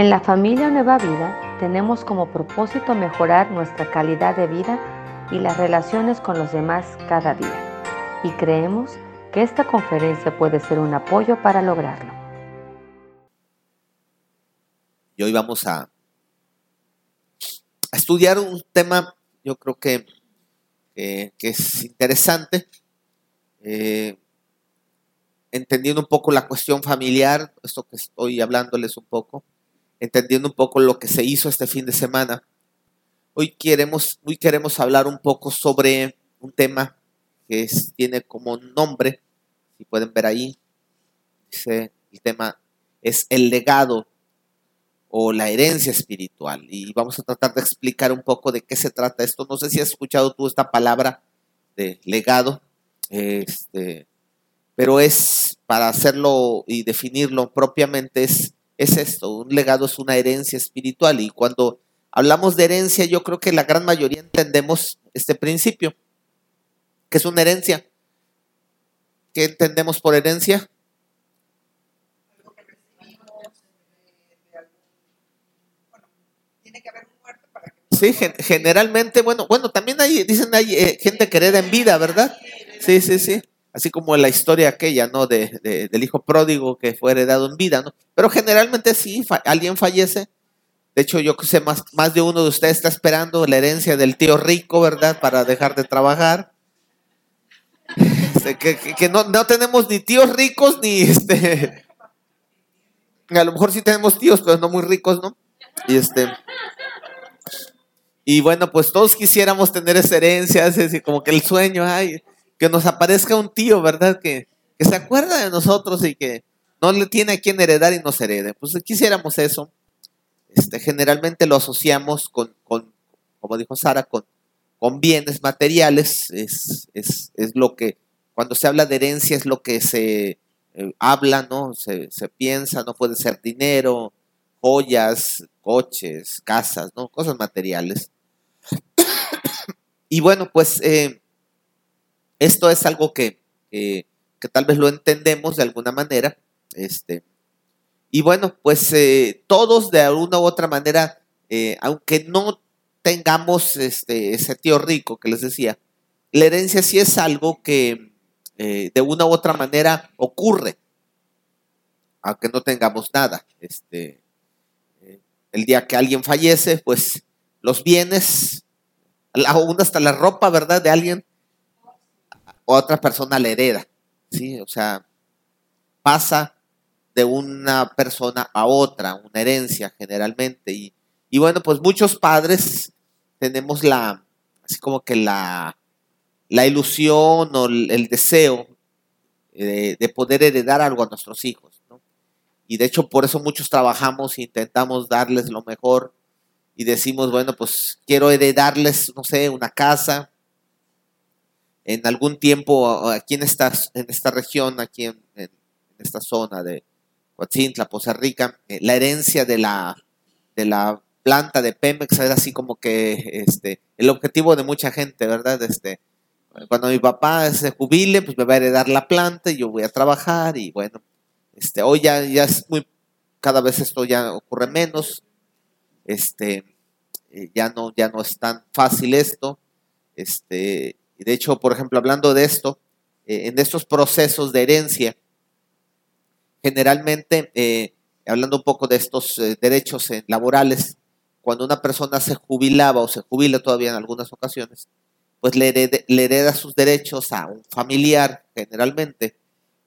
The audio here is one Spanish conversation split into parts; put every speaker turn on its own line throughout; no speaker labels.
En la familia Nueva Vida tenemos como propósito mejorar nuestra calidad de vida y las relaciones con los demás cada día. Y creemos que esta conferencia puede ser un apoyo para lograrlo.
Y hoy vamos a, estudiar un tema, yo creo que, que, es interesante, eh, entendiendo un poco la cuestión familiar, esto que estoy hablándoles un poco, entendiendo un poco lo que se hizo este fin de semana. Hoy queremos, hoy queremos hablar un poco sobre un tema que tiene como nombre, si pueden ver ahí, dice el tema es el legado o la herencia espiritual. Y vamos a tratar de explicar un poco de qué se trata esto. No sé si has escuchado tú esta palabra de legado, este, pero es para hacerlo y definirlo propiamente es es esto, un legado es una herencia espiritual y cuando hablamos de herencia yo creo que la gran mayoría entendemos este principio, que es una herencia. ¿Qué entendemos por herencia? Sí, generalmente, bueno, bueno, también hay, dicen, hay eh, gente que hereda en vida, ¿verdad? Sí, sí, sí así como la historia aquella, ¿no? De, del hijo pródigo que fue heredado en vida, ¿no? Pero generalmente sí, alguien fallece. De hecho, yo sé, más, más de uno de ustedes está esperando la herencia del tío rico, ¿verdad? Para dejar de trabajar. Este, que, no, no, tenemos ni tíos ricos, ni este... A lo mejor sí tenemos tíos, pero no muy ricos, ¿no? Y este... Y bueno, pues todos quisiéramos tener esa herencia, así como que el sueño, ay, que nos aparezca un tío, ¿verdad? Que, se acuerda de nosotros y que no le tiene a quien heredar y nos herede. Pues quisiéramos eso. Este, generalmente lo asociamos con, como dijo Sara, con, bienes materiales. Es, lo que, cuando se habla de herencia, es lo que se eh, habla, ¿no? Se, piensa, no puede ser dinero, joyas, coches, casas, ¿no? Cosas materiales. y bueno, pues eh, esto es algo que, tal vez lo entendemos de alguna manera. Este, y bueno, pues eh, todos de alguna u otra manera, eh, aunque no tengamos este, ese tío rico que les decía, la herencia sí es algo que eh, de una u otra manera ocurre, aunque no tengamos nada. Este, el día que alguien fallece, pues los bienes, aún hasta la ropa, ¿verdad? De alguien otra persona le hereda, ¿sí? O sea, pasa de una persona a otra, una herencia generalmente. Y, y bueno, pues muchos padres tenemos la, así como que la, la ilusión o el, deseo de, de, poder heredar algo a nuestros hijos. ¿no? Y de hecho por eso muchos trabajamos e intentamos darles lo mejor y decimos, bueno, pues quiero heredarles, no sé, una casa, en algún tiempo aquí en esta, en esta región, aquí en, esta zona de Coatzintla, Poza Rica, eh, la herencia de la, de la planta de Pemex era así como que este, el objetivo de mucha gente, ¿verdad? Este, cuando mi papá se jubile, pues me va a heredar la planta y yo voy a trabajar y bueno, este, hoy ya, ya es muy, cada vez esto ya ocurre menos, este, eh, ya no, ya no es tan fácil esto, este, y de hecho, por ejemplo, hablando de esto, eh, en estos procesos de herencia, generalmente, eh, hablando un poco de estos eh, derechos laborales, cuando una persona se jubilaba o se jubila todavía en algunas ocasiones, pues le, hereda sus derechos a un familiar generalmente,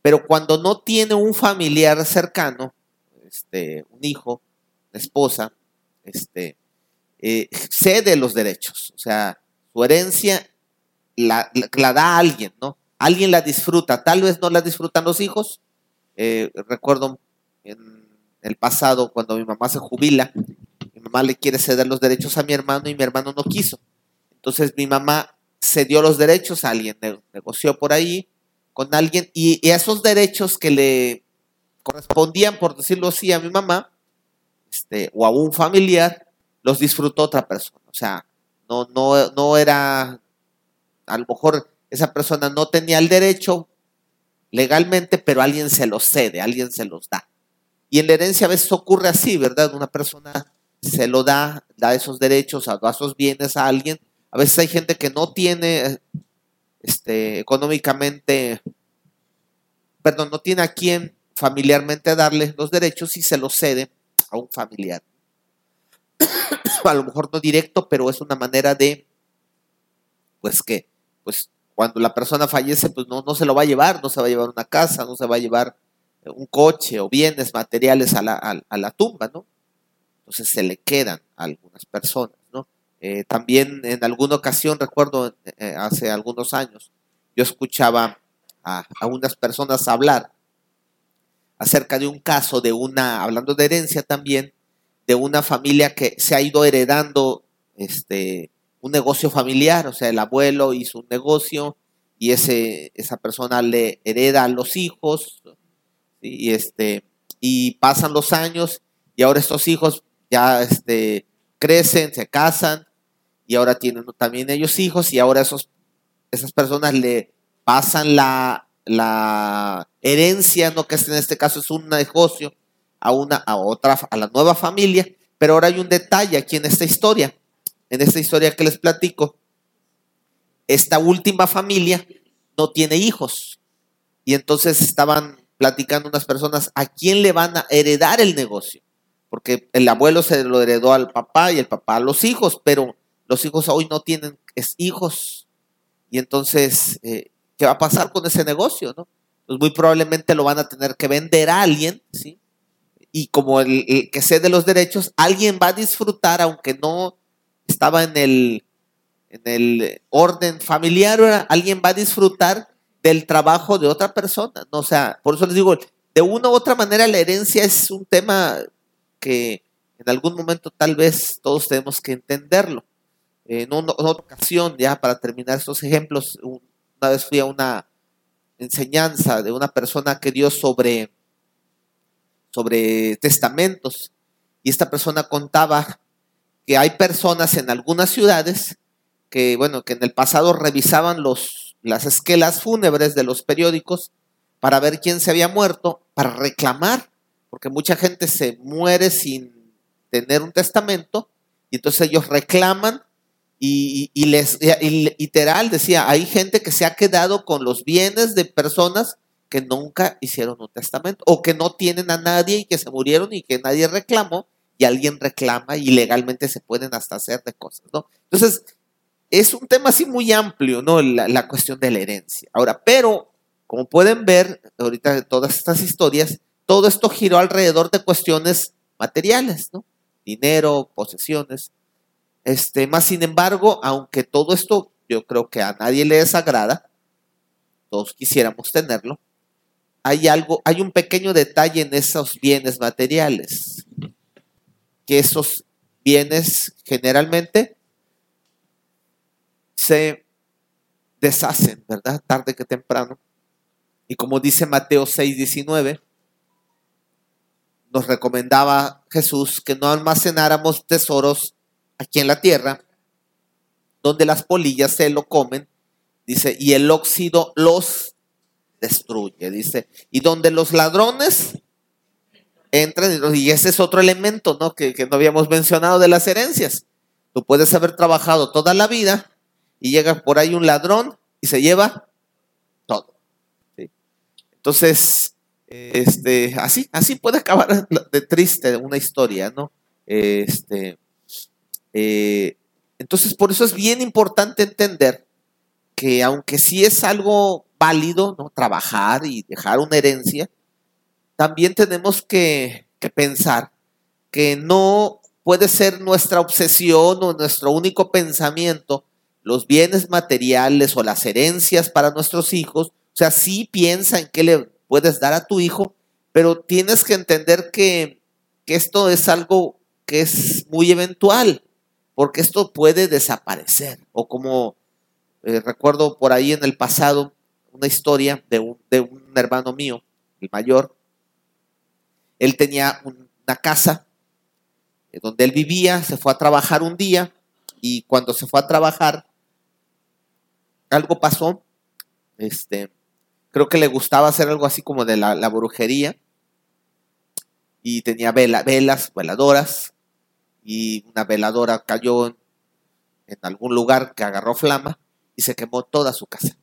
pero cuando no tiene un familiar cercano, este, un hijo, una esposa, este, cede los derechos, o sea, su herencia la, da a alguien, ¿no? Alguien la disfruta, tal vez no la disfrutan los hijos. Eh, recuerdo en el pasado cuando mi mamá se jubila, mi mamá le quiere ceder los derechos a mi hermano y mi hermano no quiso. Entonces mi mamá cedió los derechos a alguien, negoció por ahí con alguien y, esos derechos que le correspondían, por decirlo así, a mi mamá este, o a un familiar, los disfrutó otra persona. O sea, no, no, no era a lo mejor esa persona no tenía el derecho legalmente, pero alguien se los cede, alguien se los da. Y en la herencia a veces ocurre así, ¿verdad? Una persona se lo da, da esos derechos, da esos bienes a alguien. A veces hay gente que no tiene este, económicamente, perdón, no tiene a quien familiarmente darle los derechos y se los cede a un familiar. a lo mejor no directo, pero es una manera de, pues que, pues cuando la persona fallece, pues no, no se lo va a llevar, no se va a llevar una casa, no se va a llevar un coche o bienes materiales a la, a, la tumba, ¿no? Entonces se le quedan a algunas personas, ¿no? Eh, también en alguna ocasión, recuerdo eh, hace algunos años, yo escuchaba a, a, unas personas hablar acerca de un caso de una, hablando de herencia también, de una familia que se ha ido heredando este, un negocio familiar, o sea, el abuelo hizo un negocio y ese, esa persona le hereda a los hijos, y, este, y pasan los años y ahora estos hijos ya este, crecen, se casan y ahora tienen también ellos hijos y ahora esos, esas personas le pasan la, la herencia, no que en este caso es un negocio, a una, a otra, a la nueva familia, pero ahora hay un detalle aquí en esta historia, en esta historia que les platico, esta última familia no tiene hijos y entonces estaban platicando unas personas a quién le van a heredar el negocio. Porque el abuelo se lo heredó al papá y el papá a los hijos, pero los hijos hoy no tienen hijos. Y entonces, eh, ¿qué va a pasar con ese negocio? No? Pues muy probablemente lo van a tener que vender a alguien, ¿sí? Y como el, el que cede los derechos, alguien va a disfrutar, aunque no estaba en el, en el orden familiar, alguien va a disfrutar del trabajo de otra persona. ¿no? O sea, por eso les digo, de una u otra manera la herencia es un tema que en algún momento tal vez todos tenemos que entenderlo. En, una, ocasión, ya para terminar estos ejemplos, una vez fui a una enseñanza de una persona que dio sobre, sobre testamentos y esta persona contaba que hay personas en algunas ciudades que, bueno, que en el pasado revisaban los las esquelas fúnebres de los periódicos para ver quién se había muerto, para reclamar, porque mucha gente se muere sin tener un testamento, y entonces ellos reclaman y, les, literal decía, hay gente que se ha quedado con los bienes de personas que nunca hicieron un testamento o que no tienen a nadie y que se murieron y que nadie reclamó y alguien reclama y legalmente se pueden hasta hacer de cosas, ¿no? Entonces, es un tema así muy amplio, ¿no? La, cuestión de la herencia. Ahora, pero, como pueden ver, ahorita de todas estas historias, todo esto giró alrededor de cuestiones materiales, ¿no? Dinero, posesiones. Este, más sin embargo, aunque todo esto yo creo que a nadie le desagrada, todos quisiéramos tenerlo, hay algo, hay un pequeño detalle en esos bienes materiales, que esos bienes generalmente se deshacen, ¿verdad? Tarde que temprano. Y como dice Mateo 6, 19, nos recomendaba Jesús que no almacenáramos tesoros aquí en la tierra, donde las polillas se lo comen, dice, y el óxido los destruye, dice, y donde los ladrones entran, y ese es otro elemento, ¿no? Que, que no habíamos mencionado de las herencias. Tú puedes haber trabajado toda la vida, y llega por ahí un ladrón y se lleva todo. Entonces, este, así, así puede acabar de triste una historia, ¿no? Este, eh, entonces, por eso es bien importante entender que aunque sí es algo válido, ¿no? Trabajar y dejar una herencia, también tenemos que, que pensar que no puede ser nuestra obsesión o nuestro único pensamiento los bienes materiales o las herencias para nuestros hijos. O sea, sí piensa en qué le puedes dar a tu hijo, pero tienes que entender que, esto es algo que es muy eventual, porque esto puede desaparecer. O como eh, recuerdo por ahí en el pasado una historia de un, de un hermano mío, el mayor. Él tenía una casa eh, donde él vivía, se fue a trabajar un día y cuando se fue a trabajar algo pasó. Este, creo que le gustaba hacer algo así como de la, brujería. y tenía vela, velas, veladoras, y una veladora cayó en, en algún lugar que agarró flama y se quemó toda su casa.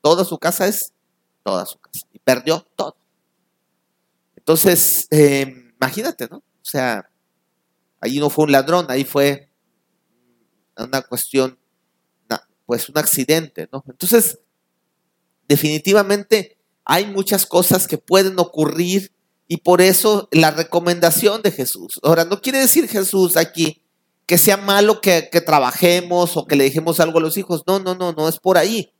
Toda su casa es toda su casa. Y perdió todo. Entonces, eh, imagínate, ¿no? O sea, ahí no fue un ladrón, ahí fue una cuestión, pues un accidente, ¿no? Entonces, definitivamente hay muchas cosas que pueden ocurrir y por eso la recomendación de Jesús. Ahora, no quiere decir Jesús aquí que sea malo que, trabajemos o que le dejemos algo a los hijos. No, no, no, no es por ahí.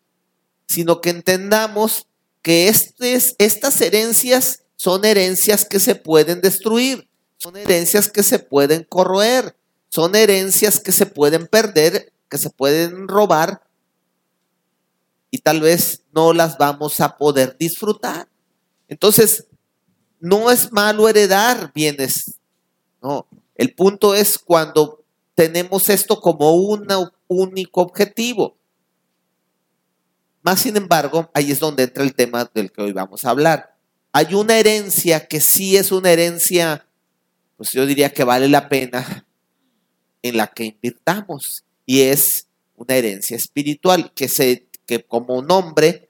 Sino que entendamos que estas herencias son herencias que se pueden destruir, son herencias que se pueden corroer, son herencias que se pueden perder, que se pueden robar y tal vez no las vamos a poder disfrutar. Entonces, no es malo heredar bienes. No, el punto es cuando tenemos esto como un único objetivo. Más sin embargo, ahí es donde entra el tema del que hoy vamos a hablar. Hay una herencia que sí es una herencia, pues yo diría que vale la pena en la que invirtamos y es una herencia espiritual que se que como nombre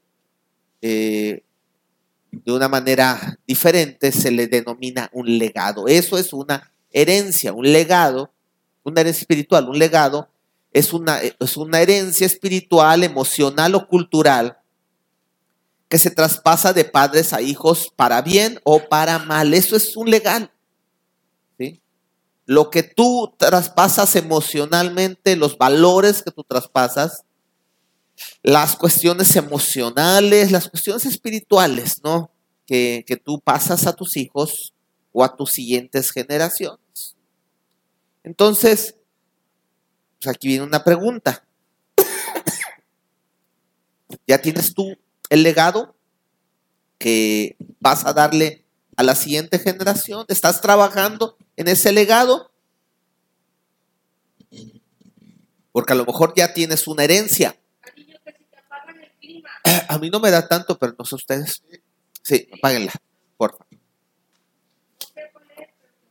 eh, de una manera diferente se le denomina un legado. Eso es una herencia, un legado, una herencia espiritual, un legado es una, es una herencia espiritual, emocional o cultural que se traspasa de padres a hijos para bien o para mal. Eso es un legal. Lo que tú traspasas emocionalmente, los valores que tú traspasas, las cuestiones emocionales, las cuestiones espirituales, ¿no? Que, tú pasas a tus hijos o a tus siguientes generaciones. Entonces, pues aquí viene una pregunta. ¿Ya tienes tú el legado que vas a darle a la siguiente generación? ¿Estás trabajando en ese legado? Porque a lo mejor ya tienes una herencia. A mí no me da tanto, pero no sé ustedes. Sí, apáguenla, por favor.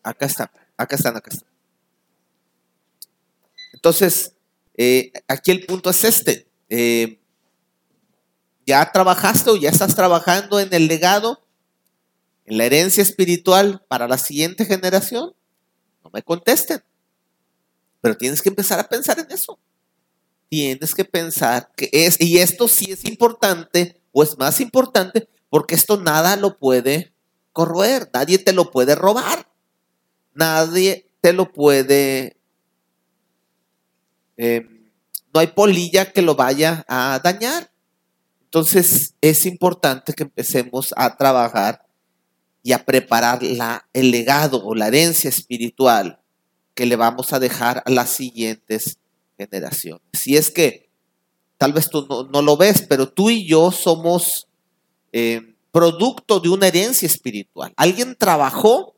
Acá están, acá están, acá están. Entonces, eh, aquí el punto es este. Eh, ¿Ya trabajaste o ya estás trabajando en el legado, en la herencia espiritual para la siguiente generación? No me contesten. Pero tienes que empezar a pensar en eso tienes que pensar que es, y esto sí es importante, o es más importante, porque esto nada lo puede corroer, nadie te lo puede robar, nadie te lo puede, em, no hay polilla que lo vaya a dañar. Entonces es importante que empecemos a trabajar y a preparar la, el legado o la herencia espiritual que le vamos a dejar a las siguientes generaciones. Si es que tal vez tú no, lo ves, pero tú y yo somos eh, producto de una herencia espiritual. Alguien trabajó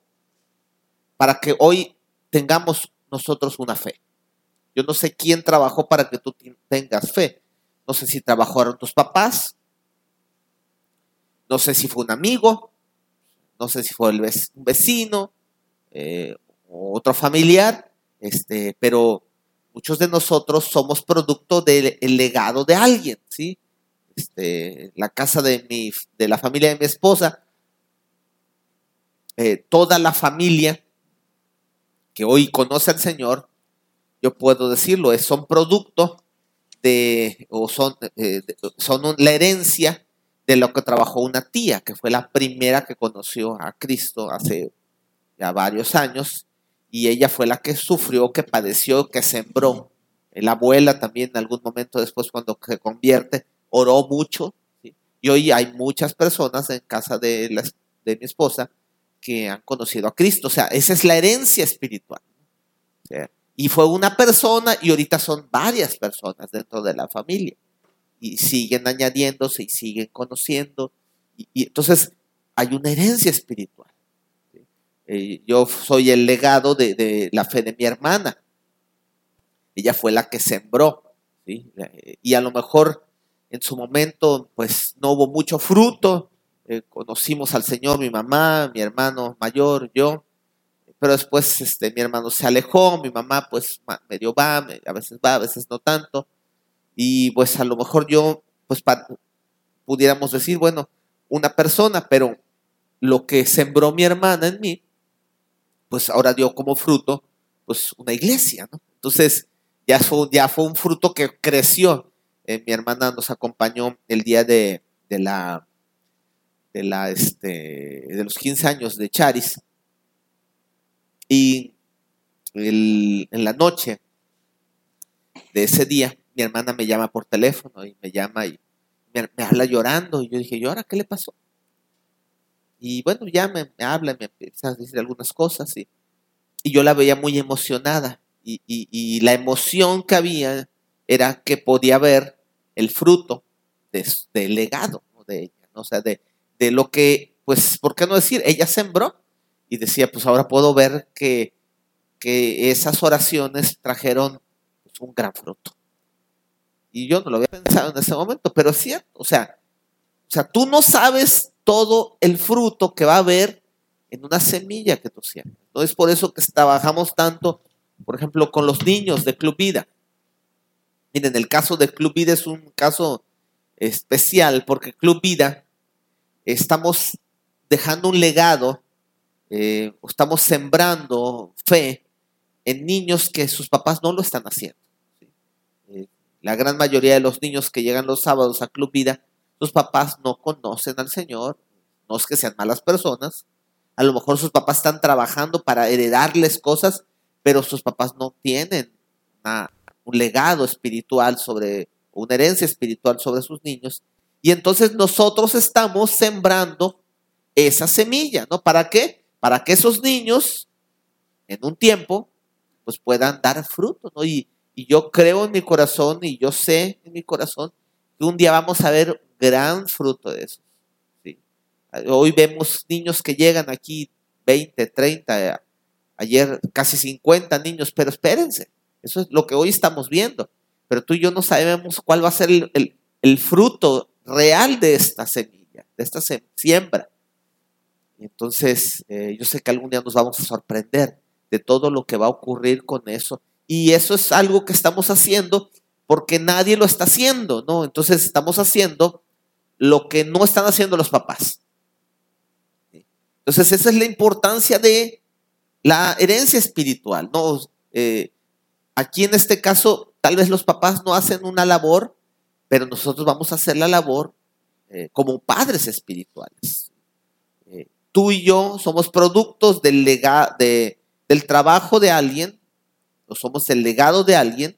para que hoy tengamos nosotros una fe. Yo no sé quién trabajó para que tú tengas fe. No sé si trabajaron tus papás. No sé si fue un amigo. No sé si fue un vecino eh, otro familiar. Este, pero muchos de nosotros somos producto del legado de alguien, ¿sí? Este, la casa de, mi, de la familia de mi esposa, eh, toda la familia que hoy conoce al Señor, yo puedo decirlo, es, son producto de, o son, eh, son la herencia de lo que trabajó una tía, que fue la primera que conoció a Cristo hace ya varios años, y ella fue la que sufrió, que padeció, que sembró. La abuela también en algún momento después cuando se convierte, oró mucho. Y hoy hay muchas personas en casa de, de mi esposa que han conocido a Cristo. O sea, esa es la herencia espiritual. Y fue una persona y ahorita son varias personas dentro de la familia. Y siguen añadiéndose y siguen conociendo. y entonces hay una herencia espiritual. Eh, yo soy el legado de, la fe de mi hermana. Ella fue la que sembró. Y a lo mejor en su momento, pues no hubo mucho fruto, eh, conocimos al Señor, mi mamá, mi hermano mayor, yo, pero después este, mi hermano se alejó, mi mamá pues medio va, a veces va, a veces no tanto, y pues a lo mejor yo, pues pudiéramos decir, bueno, una persona, pero lo que sembró mi hermana en mí, pues ahora dio como fruto, pues una iglesia, ¿no? Entonces, ya fue, ya fue un fruto que creció. Eh, mi hermana nos acompañó el día de, la, de, la, este, de los 15 años de Charis. Y en la noche de ese día, mi hermana me llama por teléfono y me llama y me, habla llorando. Y yo dije, ¿y ahora qué le pasó? Y bueno, ya me, habla, me empieza a decir algunas cosas y, y yo la veía muy emocionada. Y, y, la emoción que había era que podía ver el fruto del legado de ella, o sea, de, de lo que, pues, ¿por qué no decir? Ella sembró y decía, pues ahora puedo ver que, que esas oraciones trajeron pues, un gran fruto. Y yo no lo había pensado en ese momento, pero es cierto, o sea, o sea, tú no sabes todo el fruto que va a haber en una semilla que tú siembras. No es por eso que trabajamos tanto, por ejemplo, con los niños de Club Vida. Miren, el caso de Club Vida es un caso especial porque Club Vida estamos dejando un legado, eh, estamos sembrando fe en niños que sus papás no lo están haciendo. Eh, la gran mayoría de los niños que llegan los sábados a Club Vida sus papás no conocen al Señor, no es que sean malas personas, a lo mejor sus papás están trabajando para heredarles cosas, pero sus papás no tienen un legado espiritual sobre, una herencia espiritual sobre sus niños. Y entonces nosotros estamos sembrando esa semilla, ¿no? ¿Para qué? Para que esos niños en un tiempo pues puedan dar fruto, ¿no? Y, y yo creo en mi corazón y yo sé en mi corazón que un día vamos a ver gran fruto de eso. Hoy vemos niños que llegan aquí 20, 30, ayer casi 50 niños, pero espérense, eso es lo que hoy estamos viendo. Pero tú y yo no sabemos cuál va a ser el, fruto real de esta semilla, de esta siembra. Entonces, eh, yo sé que algún día nos vamos a sorprender de todo lo que va a ocurrir con eso. Y eso es algo que estamos haciendo porque nadie lo está haciendo, ¿no? Entonces estamos haciendo lo que no están haciendo los papás. Entonces, esa es la importancia de la herencia espiritual. ¿no? Eh, aquí en este caso, tal vez los papás no hacen una labor, pero nosotros vamos a hacer la labor eh, como padres espirituales. Tú y yo somos productos del, de, del trabajo de alguien, o somos el legado de alguien,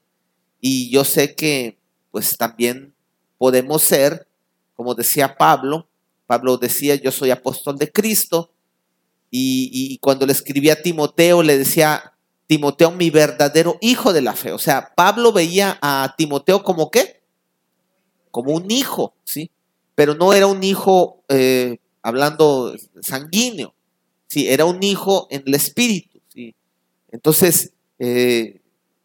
y yo sé que pues también podemos ser como decía Pablo, Pablo decía, yo soy apóstol de Cristo, y, cuando le escribía a Timoteo, le decía, Timoteo, mi verdadero hijo de la fe. O sea, Pablo veía a Timoteo como qué? Como un hijo, ¿sí? Pero no era un hijo, eh, hablando sanguíneo, ¿sí? Era un hijo en el espíritu, ¿sí? Entonces, eh,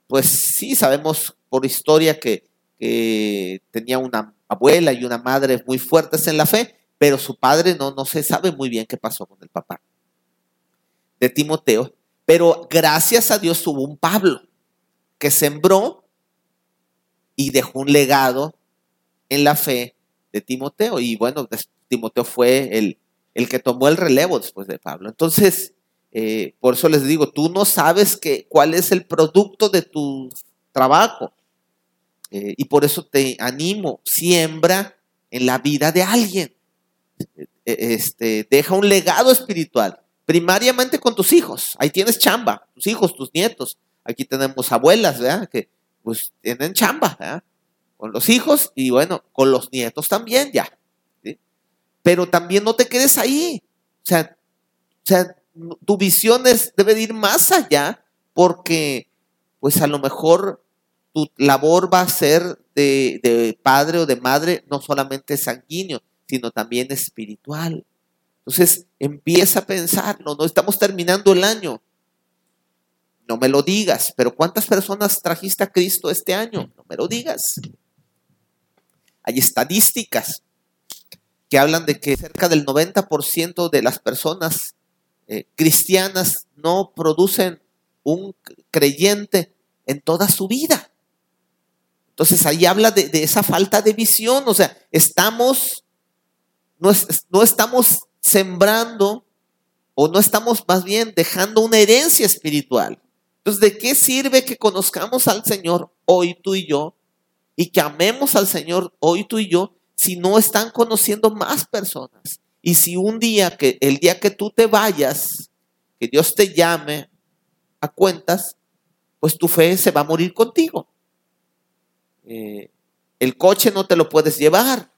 pues sí, sabemos por historia que, tenía una abuela y una madre muy fuertes en la fe, pero su padre no, no se sabe muy bien qué pasó con el papá de Timoteo. Pero gracias a Dios hubo un Pablo que sembró y dejó un legado en la fe de Timoteo. Y bueno, Timoteo fue el, el que tomó el relevo después de Pablo. Entonces, eh, por eso les digo, tú no sabes que, cuál es el producto de tu trabajo. Eh, y por eso te animo, siembra en la vida de alguien. Eh, este, deja un legado espiritual, primariamente con tus hijos. Ahí tienes chamba, tus hijos, tus nietos. Aquí tenemos abuelas, ¿verdad? Que pues tienen chamba, ¿verdad? Con los hijos y bueno, con los nietos también ya. Pero también no te quedes ahí. O sea, o sea, tu visión debe ir más allá porque pues a lo mejor tu labor va a ser de, padre o de madre, no solamente sanguíneo, sino también espiritual. Entonces, empieza a pensarlo, no estamos terminando el año. No me lo digas, pero ¿cuántas personas trajiste a Cristo este año? No me lo digas. Hay estadísticas hablan de que cerca del 90% de las personas eh, cristianas no producen un creyente en toda su vida. Entonces ahí habla de, esa falta de visión, o sea, estamos, no, no estamos sembrando o no estamos más bien dejando una herencia espiritual. Entonces, ¿de qué sirve que conozcamos al Señor hoy tú y yo y que amemos al Señor hoy tú y yo si no están conociendo más personas? Y si un día que el día que tú te vayas, que Dios te llame a cuentas, pues tu fe se va a morir contigo. Eh, el coche no te lo puedes llevar.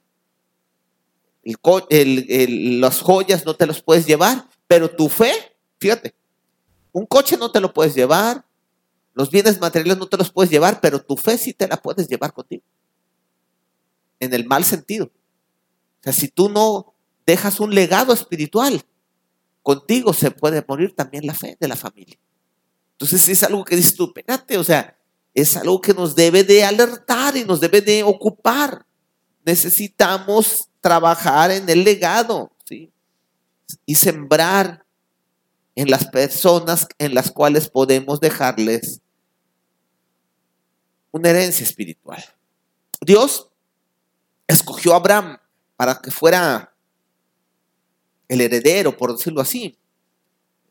las joyas no te los puedes llevar, pero tu fe, fíjate, un coche no te lo puedes llevar, los bienes materiales no te los puedes llevar, pero tu fe sí te la puedes llevar contigo. En el mal sentido. O sea, si tú no dejas un legado espiritual, contigo se puede morir también la fe de la familia. Entonces es algo que dices tú, espérate, o sea, es algo que nos debe de alertar y nos debe de ocupar. Necesitamos trabajar en el legado, ¿sí? Y sembrar en las personas en las cuales podemos dejarles una herencia espiritual. Dios escogió a Abraham para que fuera el heredero, por decirlo así,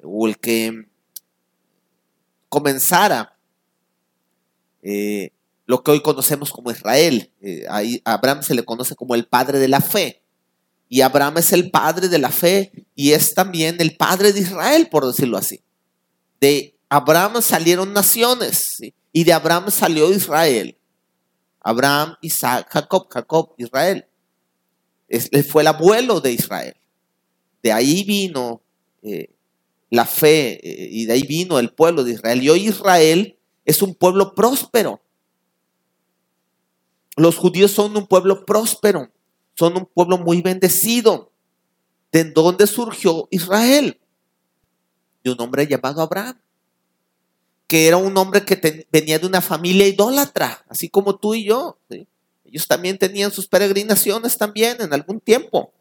o el que comenzara eh, lo que hoy conocemos como Israel. Eh, ahí a Abraham se le conoce como el padre de la fe. Y Abraham es el padre de la fe y es también el padre de Israel, por decirlo así. De Abraham salieron naciones y de Abraham salió Israel. Abraham, Isaac, Jacob, Jacob, Israel. fue el abuelo de Israel. De ahí vino eh, la fe eh, y de ahí vino el pueblo de Israel. Y hoy Israel es un pueblo próspero. Los judíos son un pueblo próspero, son un pueblo muy bendecido. ¿De dónde surgió Israel? De un hombre llamado Abraham, que era un hombre que venía de una familia idólatra, así como tú y yo. Ellos también tenían sus peregrinaciones también en algún tiempo.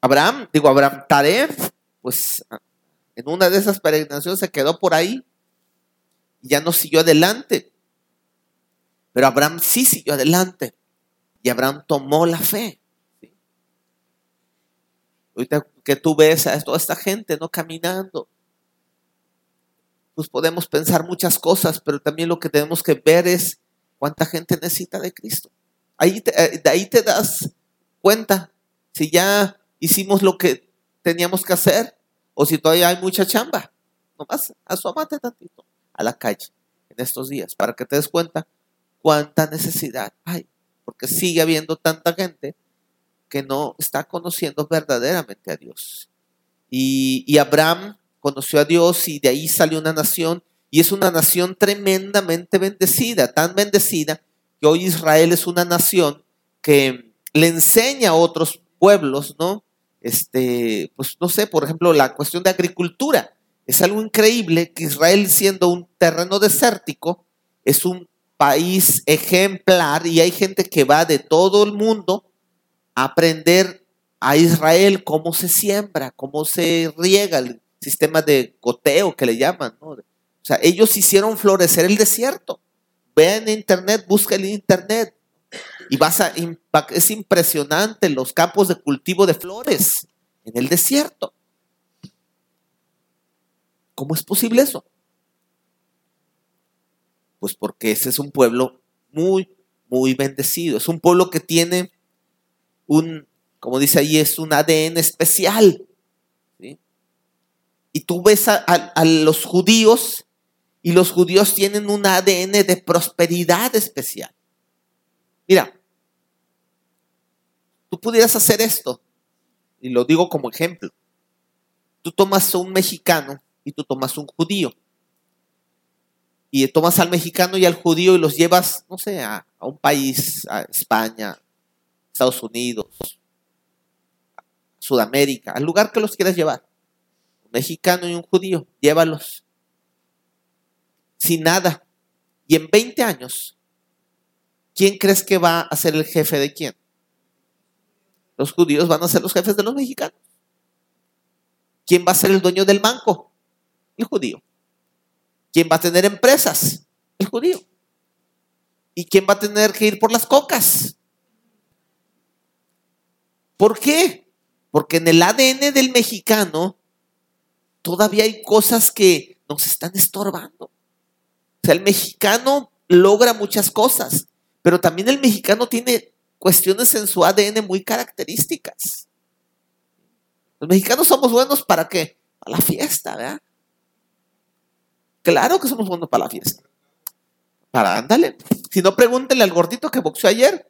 Abraham, digo Abraham Taref, pues en una de esas peregrinaciones se quedó por ahí y ya no siguió adelante. Pero Abraham sí siguió adelante y Abraham tomó la fe. Ahorita que tú ves a toda esta gente no caminando, pues podemos pensar muchas cosas, pero también lo que tenemos que ver es cuánta gente necesita de Cristo. Ahí eh, de ahí te das cuenta si ya hicimos lo que teníamos que hacer o si todavía hay mucha chamba. Nomás asómate tantito a la calle en estos días para que te des cuenta cuánta necesidad hay. Porque sigue habiendo tanta gente que no está conociendo verdaderamente a Dios. Y, y Abraham conoció a Dios y de ahí salió una nación y es una nación tremendamente bendecida, tan bendecida que hoy Israel es una nación que le enseña a otros pueblos, ¿no? este, pues no sé, por ejemplo, la cuestión de agricultura. Es algo increíble que Israel, siendo un terreno desértico, es un país ejemplar y hay gente que va de todo el mundo a aprender a Israel cómo se siembra, cómo se riega el sistema de goteo que le llaman. O sea, ellos hicieron florecer el desierto. Vean en internet, busca en internet. Y vas a, es impresionante los campos de cultivo de flores en el desierto. ¿Cómo es posible eso? Pues porque ese es un pueblo muy, muy bendecido. Es un pueblo que tiene un, como dice ahí, es un ADN especial. Y tú ves a, los judíos y los judíos tienen un ADN de prosperidad especial. Mira, tú pudieras hacer esto, y lo digo como ejemplo. Tú tomas a un mexicano y tú tomas un judío. Y tomas al mexicano y al judío y los llevas, no sé, a, a un país, a España, Estados Unidos, Sudamérica, al lugar que los quieras llevar. Mexicano y un judío, llévalos. Sin nada. Y en 20 años ¿quién crees que va a ser el jefe de quién? Los judíos van a ser los jefes de los mexicanos. ¿Quién va a ser el dueño del banco? El judío. ¿Quién va a tener empresas? El judío. ¿Y quién va a tener que ir por las cocas? ¿Por qué? Porque en el ADN del mexicano todavía hay cosas que nos están estorbando. O sea, el mexicano logra muchas cosas, pero también el mexicano tiene cuestiones en su ADN muy características. Los mexicanos somos buenos para qué? Para la fiesta, ¿verdad? Claro que somos buenos para la fiesta. Para, ándale. Si no, pregúntenle al gordito que boxeó ayer.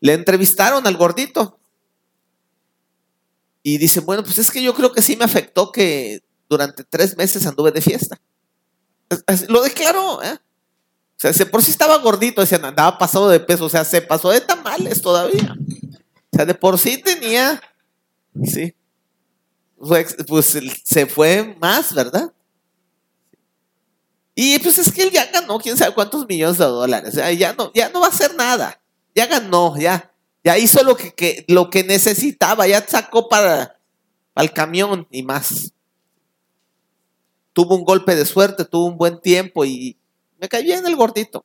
Le entrevistaron al gordito. Y dice, bueno, pues es que yo creo que sí me afectó que durante tres meses anduve de fiesta. Lo declaró, ¿eh? O sea, se por sí estaba gordito, decían, andaba pasado de peso, o sea, se pasó de tamales todavía. O sea, de por sí tenía, sí, pues se fue más, ¿verdad? Y pues es que él ya ganó quién sabe cuántos millones de dólares. Ya no, ya no va a hacer nada. Ya ganó, ya. Ya hizo lo que, lo que necesitaba, ya sacó para, el camión y más. Tuvo un golpe de suerte, tuvo un buen tiempo y me caí bien el gordito.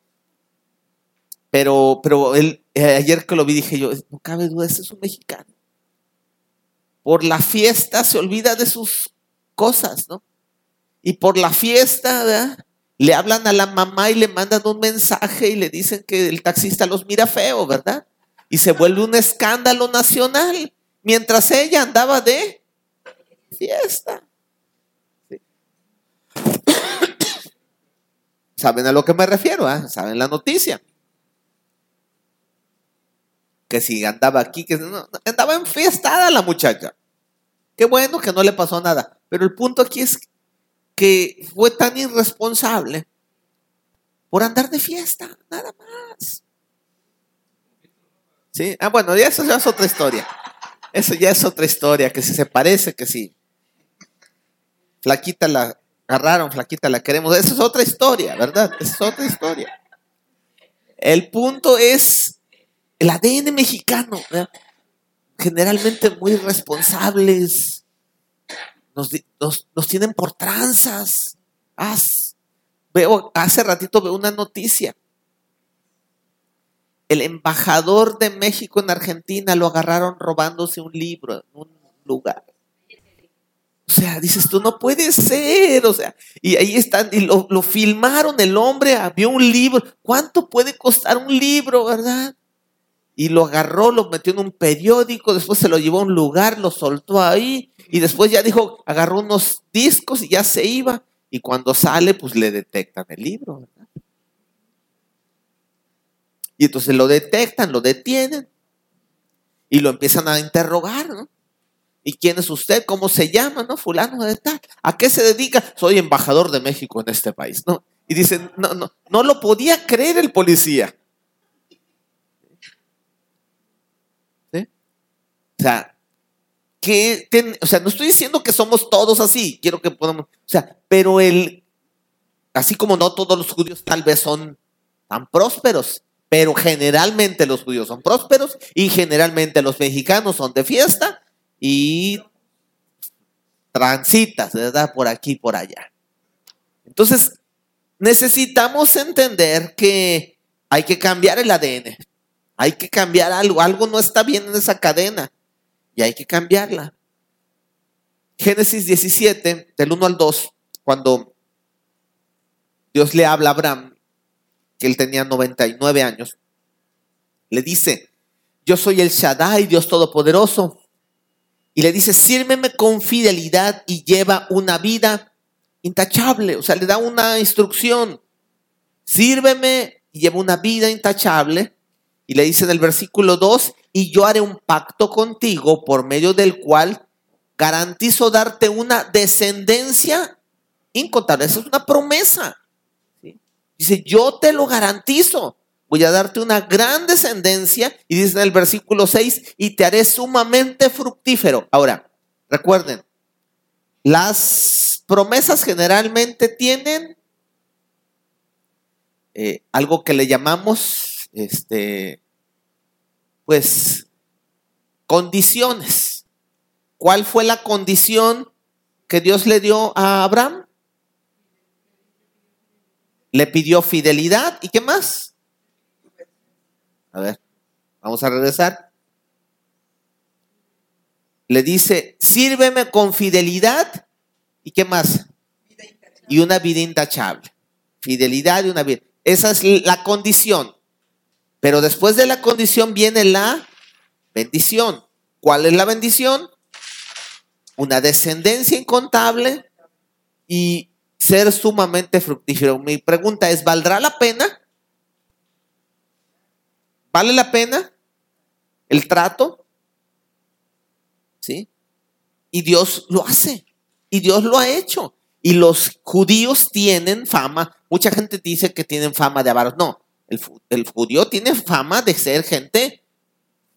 Pero, pero él, eh, ayer que lo vi dije yo, no cabe duda, este es un mexicano. Por la fiesta se olvida de sus cosas, ¿no? Y por la fiesta. Le hablan a la mamá y le mandan un mensaje y le dicen que el taxista los mira feo, ¿verdad? Y se vuelve un escándalo nacional mientras ella andaba de fiesta. ¿Saben a lo que me refiero? Ah? ¿Saben la noticia? Que si andaba aquí, que no, andaba enfiestada la muchacha. Qué bueno que no le pasó nada. Pero el punto aquí es que fue tan irresponsable por andar de fiesta, nada más. Ah, bueno, ya eso ya es otra historia. Eso ya es otra historia, que si se parece, que si flaquita la agarraron, flaquita la queremos. Esa es otra historia, ¿verdad? Esa es otra historia. El punto es el ADN mexicano, generalmente muy responsables, nos, tienen por tranzas. veo, hace ratito veo una noticia. El embajador de México en Argentina lo agarraron robándose un libro en un lugar. O sea, dices tú, no puede ser. O sea, y ahí están, y lo, lo filmaron, el hombre había un libro. ¿Cuánto puede costar un libro, verdad? Y lo agarró, lo metió en un periódico, después se lo llevó a un lugar, lo soltó ahí y después ya dijo, agarró unos discos y ya se iba. Y cuando sale, pues le detectan el libro. Y entonces lo detectan, lo detienen y lo empiezan a interrogar, ¿no? ¿Y quién es usted? ¿Cómo se llama? ¿No? Fulano de tal. ¿A qué se dedica? Soy embajador de México en este país, ¿no? Y dicen, no, no, no lo podía creer el policía. O sea, o sea, no estoy diciendo que somos todos así, quiero que podamos, o sea, pero el, así como no todos los judíos tal vez son tan prósperos, pero generalmente los judíos son prósperos y generalmente los mexicanos son de fiesta y transitas, ¿verdad? Por aquí y por allá. Entonces, necesitamos entender que hay que cambiar el ADN, hay que cambiar algo, algo no está bien en esa cadena y hay que cambiarla. Génesis 17, del 1 al 2, cuando Dios le habla a Abraham, que él tenía 99 años, le dice, yo soy el Shaddai, Dios Todopoderoso. Y le dice, sírveme con fidelidad y lleva una vida intachable. O sea, le da una instrucción. Sírveme y lleva una vida intachable. Y le dice en el versículo 2, y yo haré un pacto contigo por medio del cual garantizo darte una descendencia incontable. Esa es una promesa. Dice, yo te lo garantizo. Voy a darte una gran descendencia. Y dice en el versículo 6, y te haré sumamente fructífero. Ahora, recuerden, las promesas generalmente tienen eh, algo que le llamamos este, pues, condiciones. ¿Cuál fue la condición que Dios le dio a Abraham? Le pidió fidelidad y qué más? A ver, vamos a regresar. Le dice, sírveme con fidelidad y qué más? Y una vida intachable. Fidelidad y una vida. Esa es la condición. Pero después de la condición viene la bendición. ¿Cuál es la bendición? Una descendencia incontable y ser sumamente fructífero. Mi pregunta es, ¿valdrá la pena? ¿Vale la pena el trato? ¿Sí? Y Dios lo hace. Y Dios lo ha hecho. Y los judíos tienen fama. Mucha gente dice que tienen fama de avaros. No, el, judío tiene fama de ser gente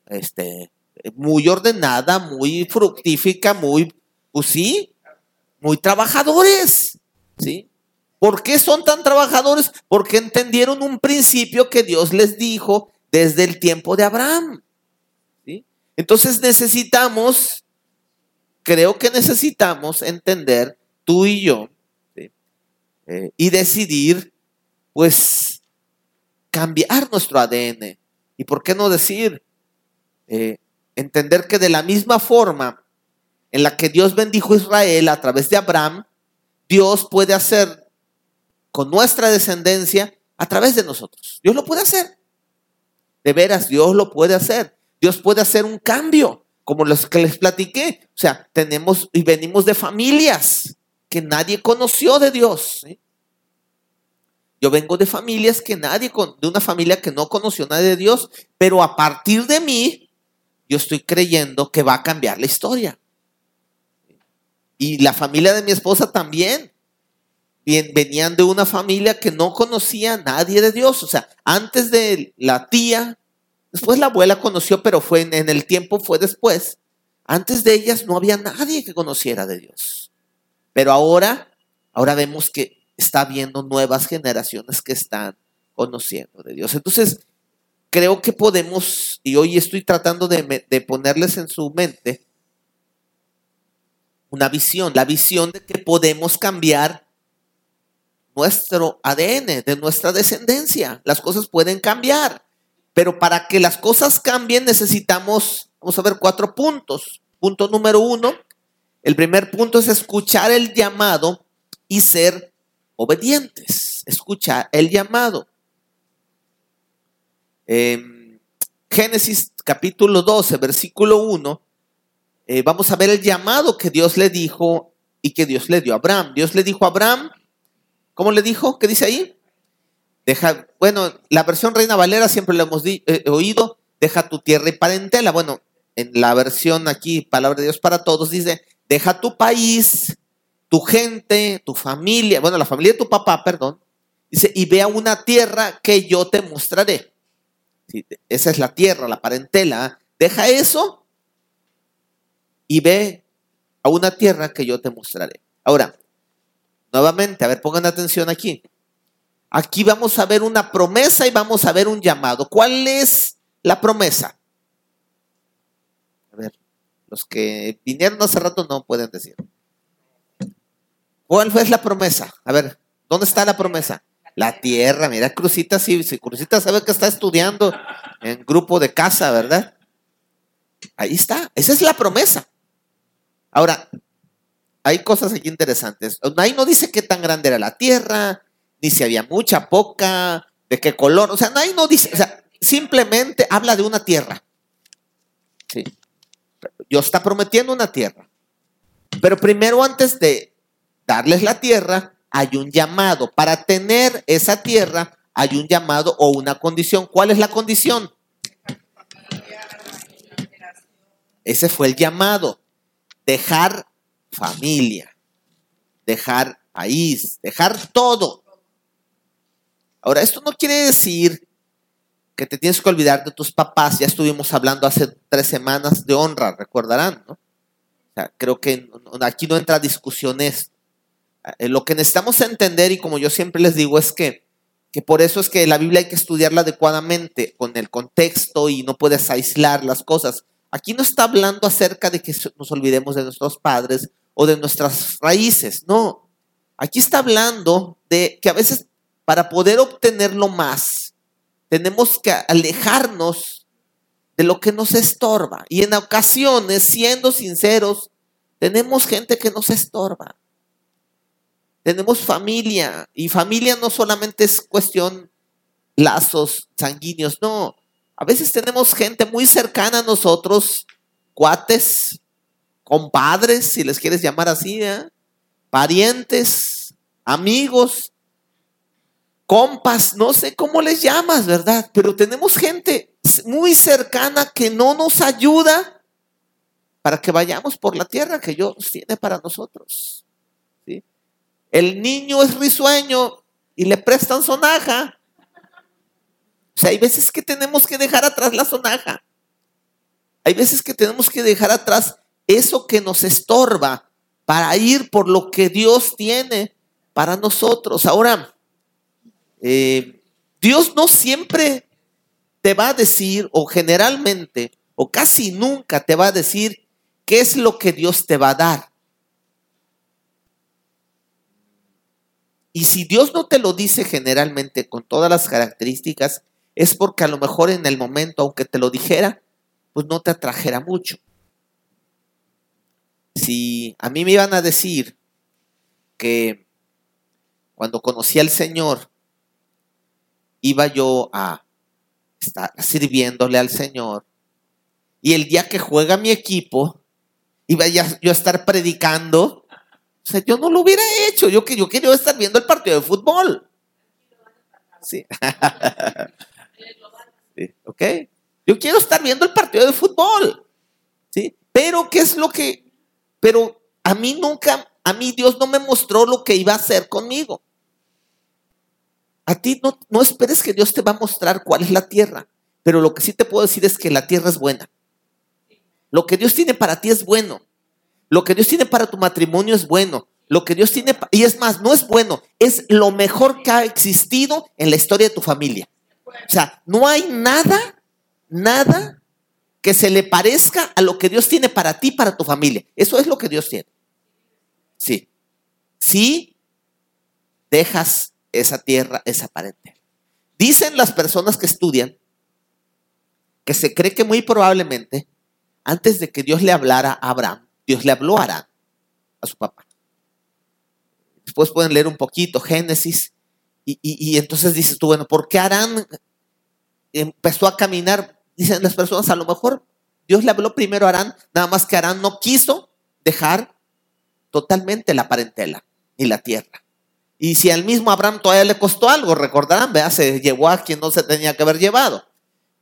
este, muy ordenada, muy fructífica, muy, pues sí, muy trabajadores. ¿Sí? ¿Por qué son tan trabajadores? Porque entendieron un principio que Dios les dijo desde el tiempo de Abraham. ¿Sí? Entonces necesitamos, creo que necesitamos entender tú y yo eh, y decidir, pues, cambiar nuestro ADN. ¿Y por qué no decir? Eh, entender que de la misma forma en la que Dios bendijo a Israel a través de Abraham, Dios puede hacer con nuestra descendencia a través de nosotros. Dios lo puede hacer. De veras, Dios lo puede hacer. Dios puede hacer un cambio, como los que les platiqué. O sea, tenemos y venimos de familias que nadie conoció de Dios. Yo vengo de familias que nadie, de una familia que no conoció nada de Dios, pero a partir de mí, yo estoy creyendo que va a cambiar la historia. Y la familia de mi esposa también. Venían de una familia que no conocía a nadie de Dios. O sea, antes de la tía, después la abuela conoció, pero fue en, el tiempo, fue después. Antes de ellas no había nadie que conociera de Dios. Pero ahora, ahora vemos que está viendo nuevas generaciones que están conociendo de Dios. Entonces, creo que podemos, y hoy estoy tratando de, ponerles en su mente una visión, la visión de que podemos cambiar nuestro ADN, de nuestra descendencia. Las cosas pueden cambiar, pero para que las cosas cambien necesitamos, vamos a ver, cuatro puntos. Punto número uno, el primer punto es escuchar el llamado y ser obedientes. Escucha el llamado. Génesis capítulo 12, versículo 1, eh, vamos a ver el llamado que Dios le dijo y que Dios le dio a Abraham. Dios le dijo a Abraham, ¿cómo le dijo? ¿Qué dice ahí? Deja, bueno, la versión Reina Valera siempre lo hemos eh, oído, deja tu tierra y parentela. Bueno, en la versión aquí, Palabra de Dios para Todos, dice, deja tu país, tu gente, tu familia, bueno, la familia de tu papá, perdón, dice, y ve a una tierra que yo te mostraré. esa es la tierra, la parentela. Deja eso y ve a una tierra que yo te mostraré. Ahora, nuevamente, a ver, pongan atención aquí. Aquí vamos a ver una promesa y vamos a ver un llamado. ¿Cuál es la promesa? A ver, los que vinieron hace rato no pueden decir. ¿Cuál fue la promesa? A ver, ¿dónde está la promesa? La tierra, mira, Crucita, sí, sí, Crucita sabe que está estudiando en grupo de casa, ¿verdad? Ahí está, esa es la promesa. Ahora, hay cosas aquí interesantes. Ahí no dice qué tan grande era la tierra, ni si había mucha, poca, de qué color. O sea, ahí no dice, o sea, simplemente habla de una tierra. Sí. Dios está prometiendo una tierra. Pero primero, antes de darles la tierra, hay un llamado. Para tener esa tierra, hay un llamado o una condición. ¿Cuál es la condición? Ese fue el llamado. Dejar familia, dejar país, dejar todo. Ahora, esto no quiere decir que te tienes que olvidar de tus papás. Ya estuvimos hablando hace tres semanas de honra, recordarán, ¿no? O sea, creo que aquí no entra discusión. Eh, lo que necesitamos entender, y como yo siempre les digo, es que que por eso es que la Biblia hay que estudiarla adecuadamente con el contexto y no puedes aislar las cosas. Aquí no está hablando acerca de que nos olvidemos de nuestros padres o de nuestras raíces, no. Aquí está hablando de que a veces para poder obtenerlo más, tenemos que alejarnos de lo que nos estorba. Y en ocasiones, siendo sinceros, tenemos gente que nos estorba. Tenemos familia y familia no solamente es cuestión lazos sanguíneos, no. A veces tenemos gente muy cercana a nosotros, cuates, compadres, si les quieres llamar así, ¿eh? parientes, amigos, compas, no sé cómo les llamas, ¿verdad? Pero tenemos gente muy cercana que no nos ayuda para que vayamos por la tierra que Dios tiene para nosotros. El niño es risueño y le prestan sonaja. O sea, hay veces que tenemos que dejar atrás la sonaja. Hay veces que tenemos que dejar atrás eso que nos estorba para ir por lo que Dios tiene para nosotros. Ahora, eh, Dios no siempre te va a decir, o generalmente, o casi nunca te va a decir qué es lo que Dios te va a dar. Y si Dios no te lo dice generalmente con todas las características, es porque a lo mejor en el momento, aunque te lo dijera, pues no te atrajera mucho. Si a mí me iban a decir que cuando conocí al Señor, iba yo a estar sirviéndole al Señor, y el día que juega mi equipo, iba yo a estar predicando, o sea, yo no lo hubiera hecho. Yo, yo quería estar viendo el partido de fútbol. Sí. ¿Ok? Yo quiero estar viendo el partido de fútbol. ¿Sí? Pero, ¿qué es lo que.? Pero a mí nunca, a mí Dios no me mostró lo que iba a hacer conmigo. A ti no, no esperes que Dios te va a mostrar cuál es la tierra. Pero lo que sí te puedo decir es que la tierra es buena. Lo que Dios tiene para ti es bueno. Lo que Dios tiene para tu matrimonio es bueno. Lo que Dios tiene, y es más, no es bueno, es lo mejor que ha existido en la historia de tu familia. O sea, no hay nada, nada que se le parezca a lo que Dios tiene para ti, para tu familia. Eso es lo que Dios tiene. Sí. Sí, dejas esa tierra, esa parentela. Dicen las personas que estudian que se cree que muy probablemente, antes de que Dios le hablara a Abraham, Dios le habló a Arán, a su papá. Después pueden leer un poquito Génesis y, entonces dices tú, bueno, ¿por qué Arán empezó a caminar? Dicen las personas, a lo mejor Dios le habló primero a Arán, nada más que Arán no quiso dejar totalmente la parentela ni la tierra. Y si al mismo Abraham todavía le costó algo, recordarán, vea, se llevó a quien no se tenía que haber llevado.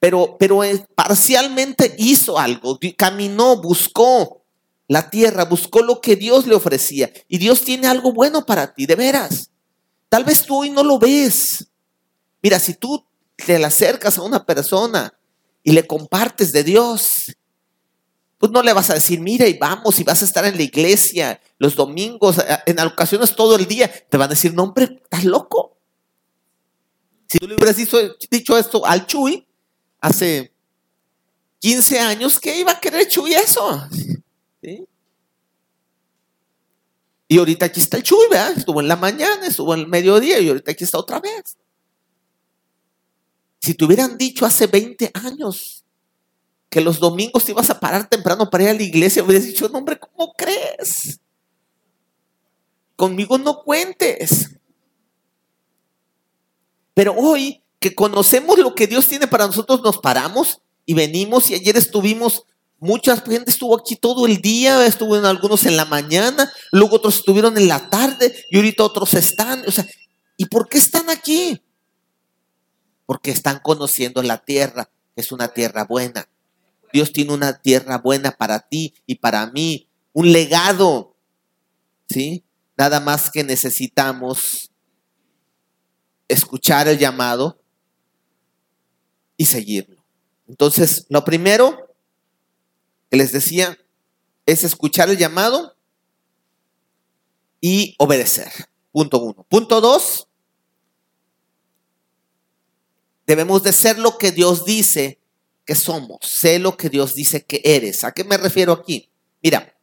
Pero, pero parcialmente hizo algo, caminó, buscó, la tierra, buscó lo que Dios le ofrecía. Y Dios tiene algo bueno para ti, de veras. Tal vez tú hoy no lo ves. Mira, si tú te acercas a una persona y le compartes de Dios, pues no le vas a decir, mira y vamos y vas a estar en la iglesia los domingos, en ocasiones todo el día. Te van a decir, no hombre, estás loco. Si tú le hubieras dicho, esto al Chuy hace 15 años, ¿qué iba a querer Chuy eso? Y ahorita aquí está el Chuy, ¿verdad? Estuvo en la mañana, estuvo en el mediodía y ahorita aquí está otra vez. Si te hubieran dicho hace 20 años que los domingos te ibas a parar temprano para ir a la iglesia, hubieras dicho, no, hombre, ¿cómo crees? Conmigo no cuentes. Pero hoy que conocemos lo que Dios tiene para nosotros, nos paramos y venimos y ayer estuvimos Mucha gente estuvo aquí todo el día, estuvo en algunos en la mañana, luego otros estuvieron en la tarde y ahorita otros están. O sea, ¿y por qué están aquí? Porque están conociendo la tierra, que es una tierra buena. Dios tiene una tierra buena para ti y para mí, un legado. ¿Sí? Nada más que necesitamos escuchar el llamado y seguirlo. Entonces, lo primero les decía es escuchar el llamado y obedecer. Punto uno. Punto dos, Debemos de ser lo que Dios dice que somos. Sé lo que Dios dice que eres. ¿A qué me refiero aquí? Mira,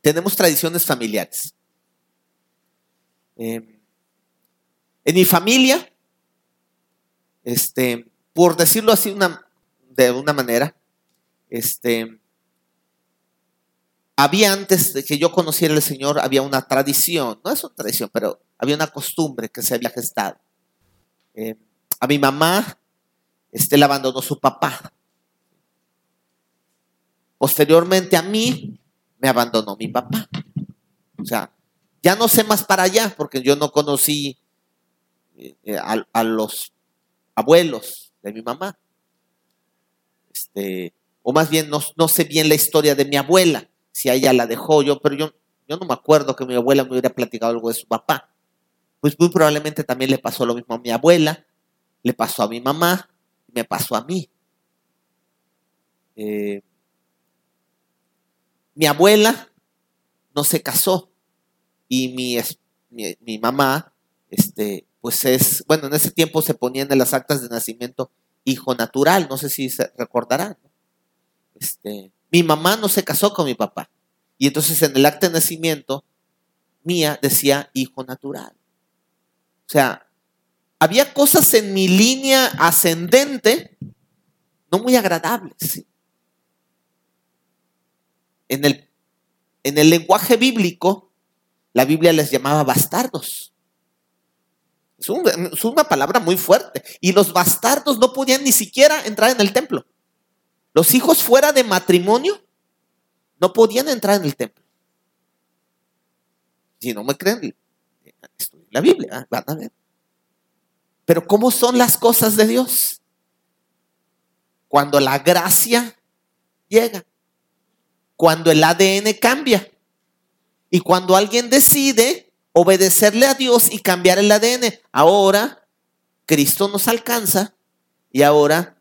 tenemos tradiciones familiares. Eh, en mi familia, este, por decirlo así de una manera, este, había antes de que yo conociera al Señor, había una tradición, no es una tradición, pero había una costumbre que se había gestado. Eh, a mi mamá, este, le abandonó su papá. Posteriormente a mí, me abandonó mi papá. O sea, ya no sé más para allá, porque yo no conocí eh, eh, a, los abuelos de mi mamá. Este, o más bien no, no, sé bien la historia de mi abuela, si ella la dejó yo, pero yo, yo no me acuerdo que mi abuela me hubiera platicado algo de su papá. Pues muy probablemente también le pasó lo mismo a mi abuela, le pasó a mi mamá, me pasó a mí. Eh, mi abuela no se casó y mi, mi, mamá, este, pues es, bueno, en ese tiempo se ponían en las actas de nacimiento hijo natural, no sé si se recordarán. Este, mi mamá no se casó con mi papá y entonces en el acta de nacimiento mía decía hijo natural. O sea, había cosas en mi línea ascendente no muy agradables. En el, en el lenguaje bíblico, la Biblia les llamaba bastardos. Es, una palabra muy fuerte. Y los bastardos no podían ni siquiera entrar en el templo. Los hijos fuera de matrimonio no podían entrar en el templo. Si no me creen, la Biblia, van a ver. Pero ¿cómo son las cosas de Dios? Cuando la gracia llega cuando el ADN cambia. Y cuando alguien decide obedecerle a Dios y cambiar el ADN, ahora Cristo nos alcanza y ahora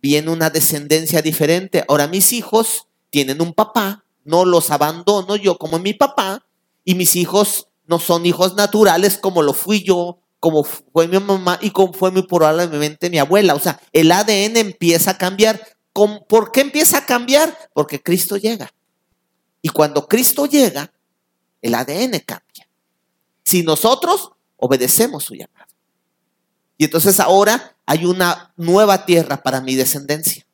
viene una descendencia diferente. Ahora mis hijos tienen un papá, no los abandono yo como mi papá, y mis hijos no son hijos naturales como lo fui yo, como fue mi mamá y como fue muy probablemente mi abuela. O sea, el ADN empieza a cambiar. ¿Por qué empieza a cambiar? Porque Cristo llega. Y cuando Cristo llega, el ADN cambia. Si nosotros obedecemos su llamado. Y entonces ahora hay una nueva tierra para mi descendencia.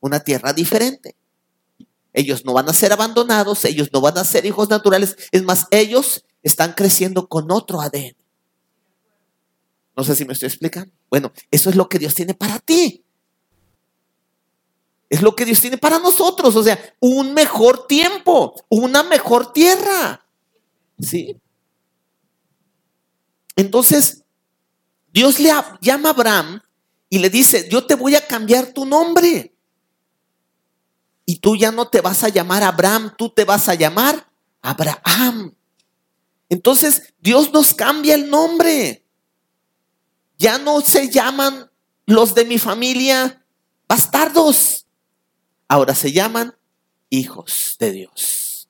Una tierra diferente. Ellos no van a ser abandonados, ellos no van a ser hijos naturales. Es más, ellos están creciendo con otro ADN. No sé si me estoy explicando. Bueno, eso es lo que Dios tiene para ti. Es lo que Dios tiene para nosotros, o sea, un mejor tiempo, una mejor tierra. ¿Sí? Entonces, Dios le llama a Abraham y le dice, yo te voy a cambiar tu nombre. Y tú ya no te vas a llamar Abraham, tú te vas a llamar Abraham. Entonces, Dios nos cambia el nombre. Ya no se llaman los de mi familia bastardos ahora se llaman hijos de Dios.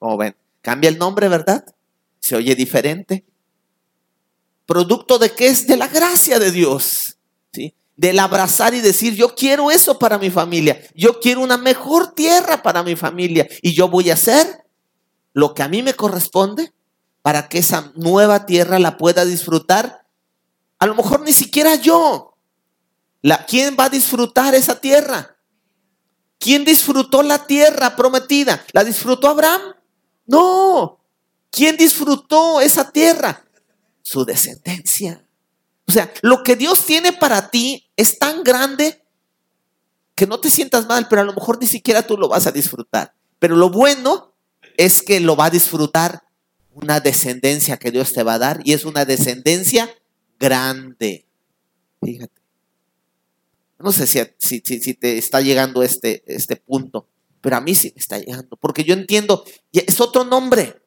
Como ven, cambia el nombre, ¿verdad? Se oye diferente. Producto de qué es? De la gracia de Dios. ¿sí? Del abrazar y decir, yo quiero eso para mi familia. Yo quiero una mejor tierra para mi familia. Y yo voy a hacer lo que a mí me corresponde para que esa nueva tierra la pueda disfrutar. A lo mejor ni siquiera yo. La, ¿Quién va a disfrutar esa tierra? ¿Quién disfrutó la tierra prometida? ¿La disfrutó Abraham? No. ¿Quién disfrutó esa tierra? Su descendencia. O sea, lo que Dios tiene para ti es tan grande que no te sientas mal, pero a lo mejor ni siquiera tú lo vas a disfrutar. Pero lo bueno es que lo va a disfrutar una descendencia que Dios te va a dar y es una descendencia grande. Fíjate. No sé si, te está llegando este, este punto, pero a mí sí me está llegando, porque yo entiendo, es otro nombre.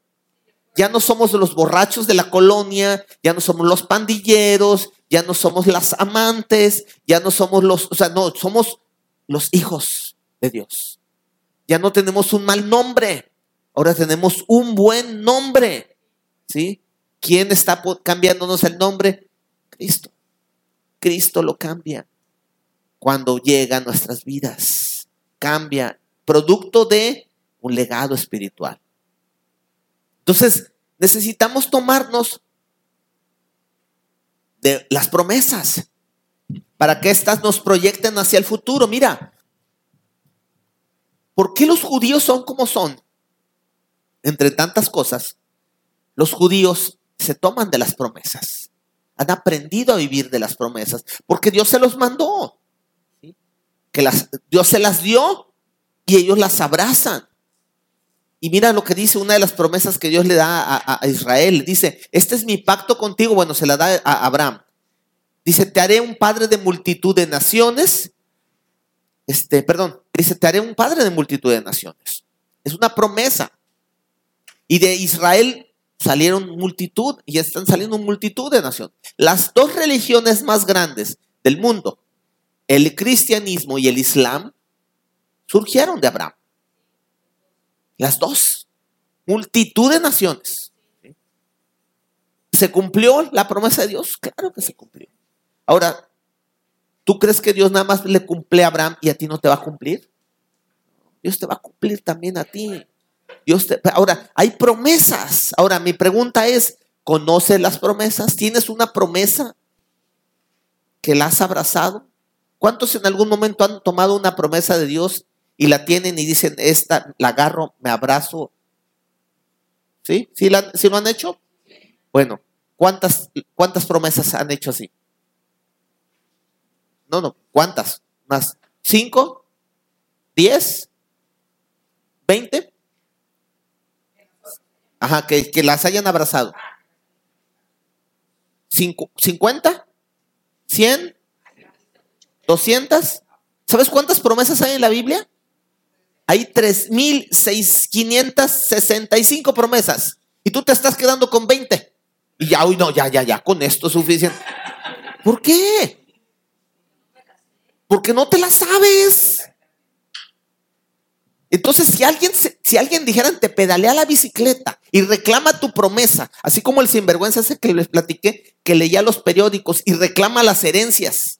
Ya no somos los borrachos de la colonia, ya no somos los pandilleros, ya no somos las amantes, ya no somos los, o sea, no, somos los hijos de Dios. Ya no tenemos un mal nombre, ahora tenemos un buen nombre, ¿sí? ¿Quién está cambiándonos el nombre? Cristo. Cristo lo cambia cuando llega a nuestras vidas. Cambia, producto de un legado espiritual. Entonces, necesitamos tomarnos de las promesas para que éstas nos proyecten hacia el futuro. Mira, ¿por qué los judíos son como son? Entre tantas cosas, los judíos se toman de las promesas. Han aprendido a vivir de las promesas porque Dios se los mandó. Que las, Dios se las dio y ellos las abrazan. Y mira lo que dice una de las promesas que Dios le da a, Israel. Dice, este es mi pacto contigo. Bueno, se la da a Abraham. Dice, te haré un padre de multitud de naciones. Este, perdón, dice, te haré un padre de multitud de naciones. Es una promesa. Y de Israel salieron multitud y están saliendo multitud de naciones. Las dos religiones más grandes del mundo, el cristianismo y el islam, surgieron de Abraham. Las dos. Multitud de naciones. ¿Se cumplió la promesa de Dios? Claro que se cumplió. Ahora, ¿tú crees que Dios nada más le cumple a Abraham y a ti no te va a cumplir? Dios te va a cumplir también a ti. Dios ahora, hay promesas. Ahora, mi pregunta es, ¿conoces las promesas? ¿Tienes una promesa que la has abrazado? ¿Cuántos en algún momento han tomado una promesa de Dios y la tienen y dicen, esta la agarro, me abrazo? ¿Sí? ¿Sí, ¿Sí lo han hecho? Bueno, ¿cuántas, ¿cuántas promesas han hecho así? No, no, ¿cuántas? ¿Más? ¿Cinco? ¿Diez? ¿Veinte? Ajá, que, que las hayan abrazado. ¿Cincuenta? ¿Cien? ¿Doscientas? ¿Sabes cuántas promesas hay en la Biblia? Hay 3.565 promesas. Y tú te estás quedando con 20. Y ya, uy, no, ya, ya, ya, con esto es suficiente. ¿Por qué? Porque no te la sabes. Entonces, si alguien, si alguien dijera, te pedalea la bicicleta y reclama tu promesa, así como el sinvergüenza ese que les platiqué, que leía los periódicos y reclama las herencias,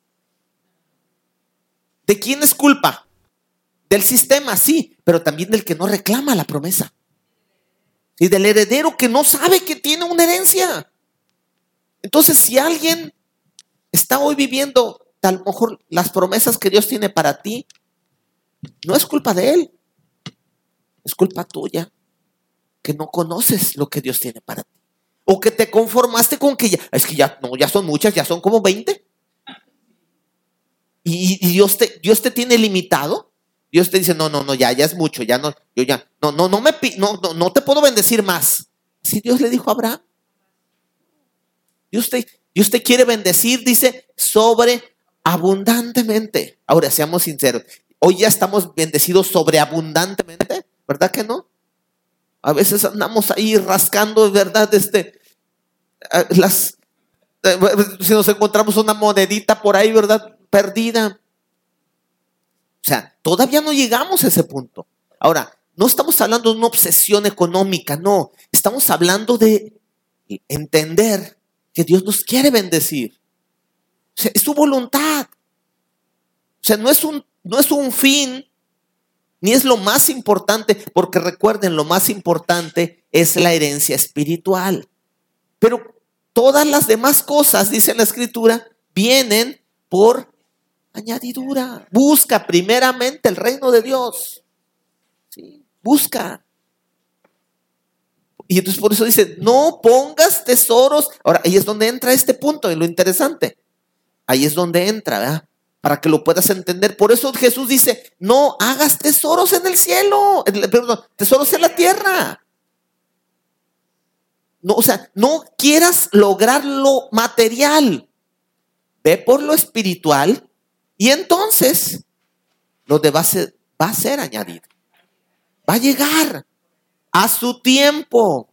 ¿de quién es culpa? Del sistema, sí, pero también del que no reclama la promesa. Y del heredero que no sabe que tiene una herencia. Entonces, si alguien está hoy viviendo a lo mejor las promesas que Dios tiene para ti, no es culpa de Él, es culpa tuya, que no conoces lo que Dios tiene para ti. O que te conformaste con que ya, es que ya, no, ya son muchas, ya son como 20. Y, Dios, te, Dios te tiene limitado. Dios te dice, no, no, no, ya, ya es mucho, ya no, yo ya, no, no, no me, no, no, no te puedo bendecir más. Si Dios le dijo a Abraham, Dios te, quiere bendecir, dice, sobre abundantemente. Ahora, seamos sinceros, hoy ya estamos bendecidos sobreabundantemente, ¿verdad que no? A veces andamos ahí rascando, ¿verdad? Este, eh, las, eh, si nos encontramos una monedita por ahí, ¿verdad? Perdida. O sea, todavía no llegamos a ese punto. Ahora, no estamos hablando de una obsesión económica, no. Estamos hablando de entender que Dios nos quiere bendecir es su voluntad. O sea, no es un, no es un fin, ni es lo más importante, porque recuerden, lo más importante es la herencia espiritual. Pero todas las demás cosas, dice la escritura, vienen por añadidura. Busca primeramente el reino de Dios. Busca. Y entonces por eso dice, no pongas tesoros. Ahora, ahí es donde entra este punto y lo interesante. Ahí es donde entra, ¿verdad? Para que lo puedas entender. Por eso Jesús dice, no hagas tesoros en el cielo, perdón, tesoros en la tierra. No, o sea, no quieras lograr lo material. Ve por lo espiritual y entonces lo de va a ser, va a ser añadido. Va a llegar a su tiempo,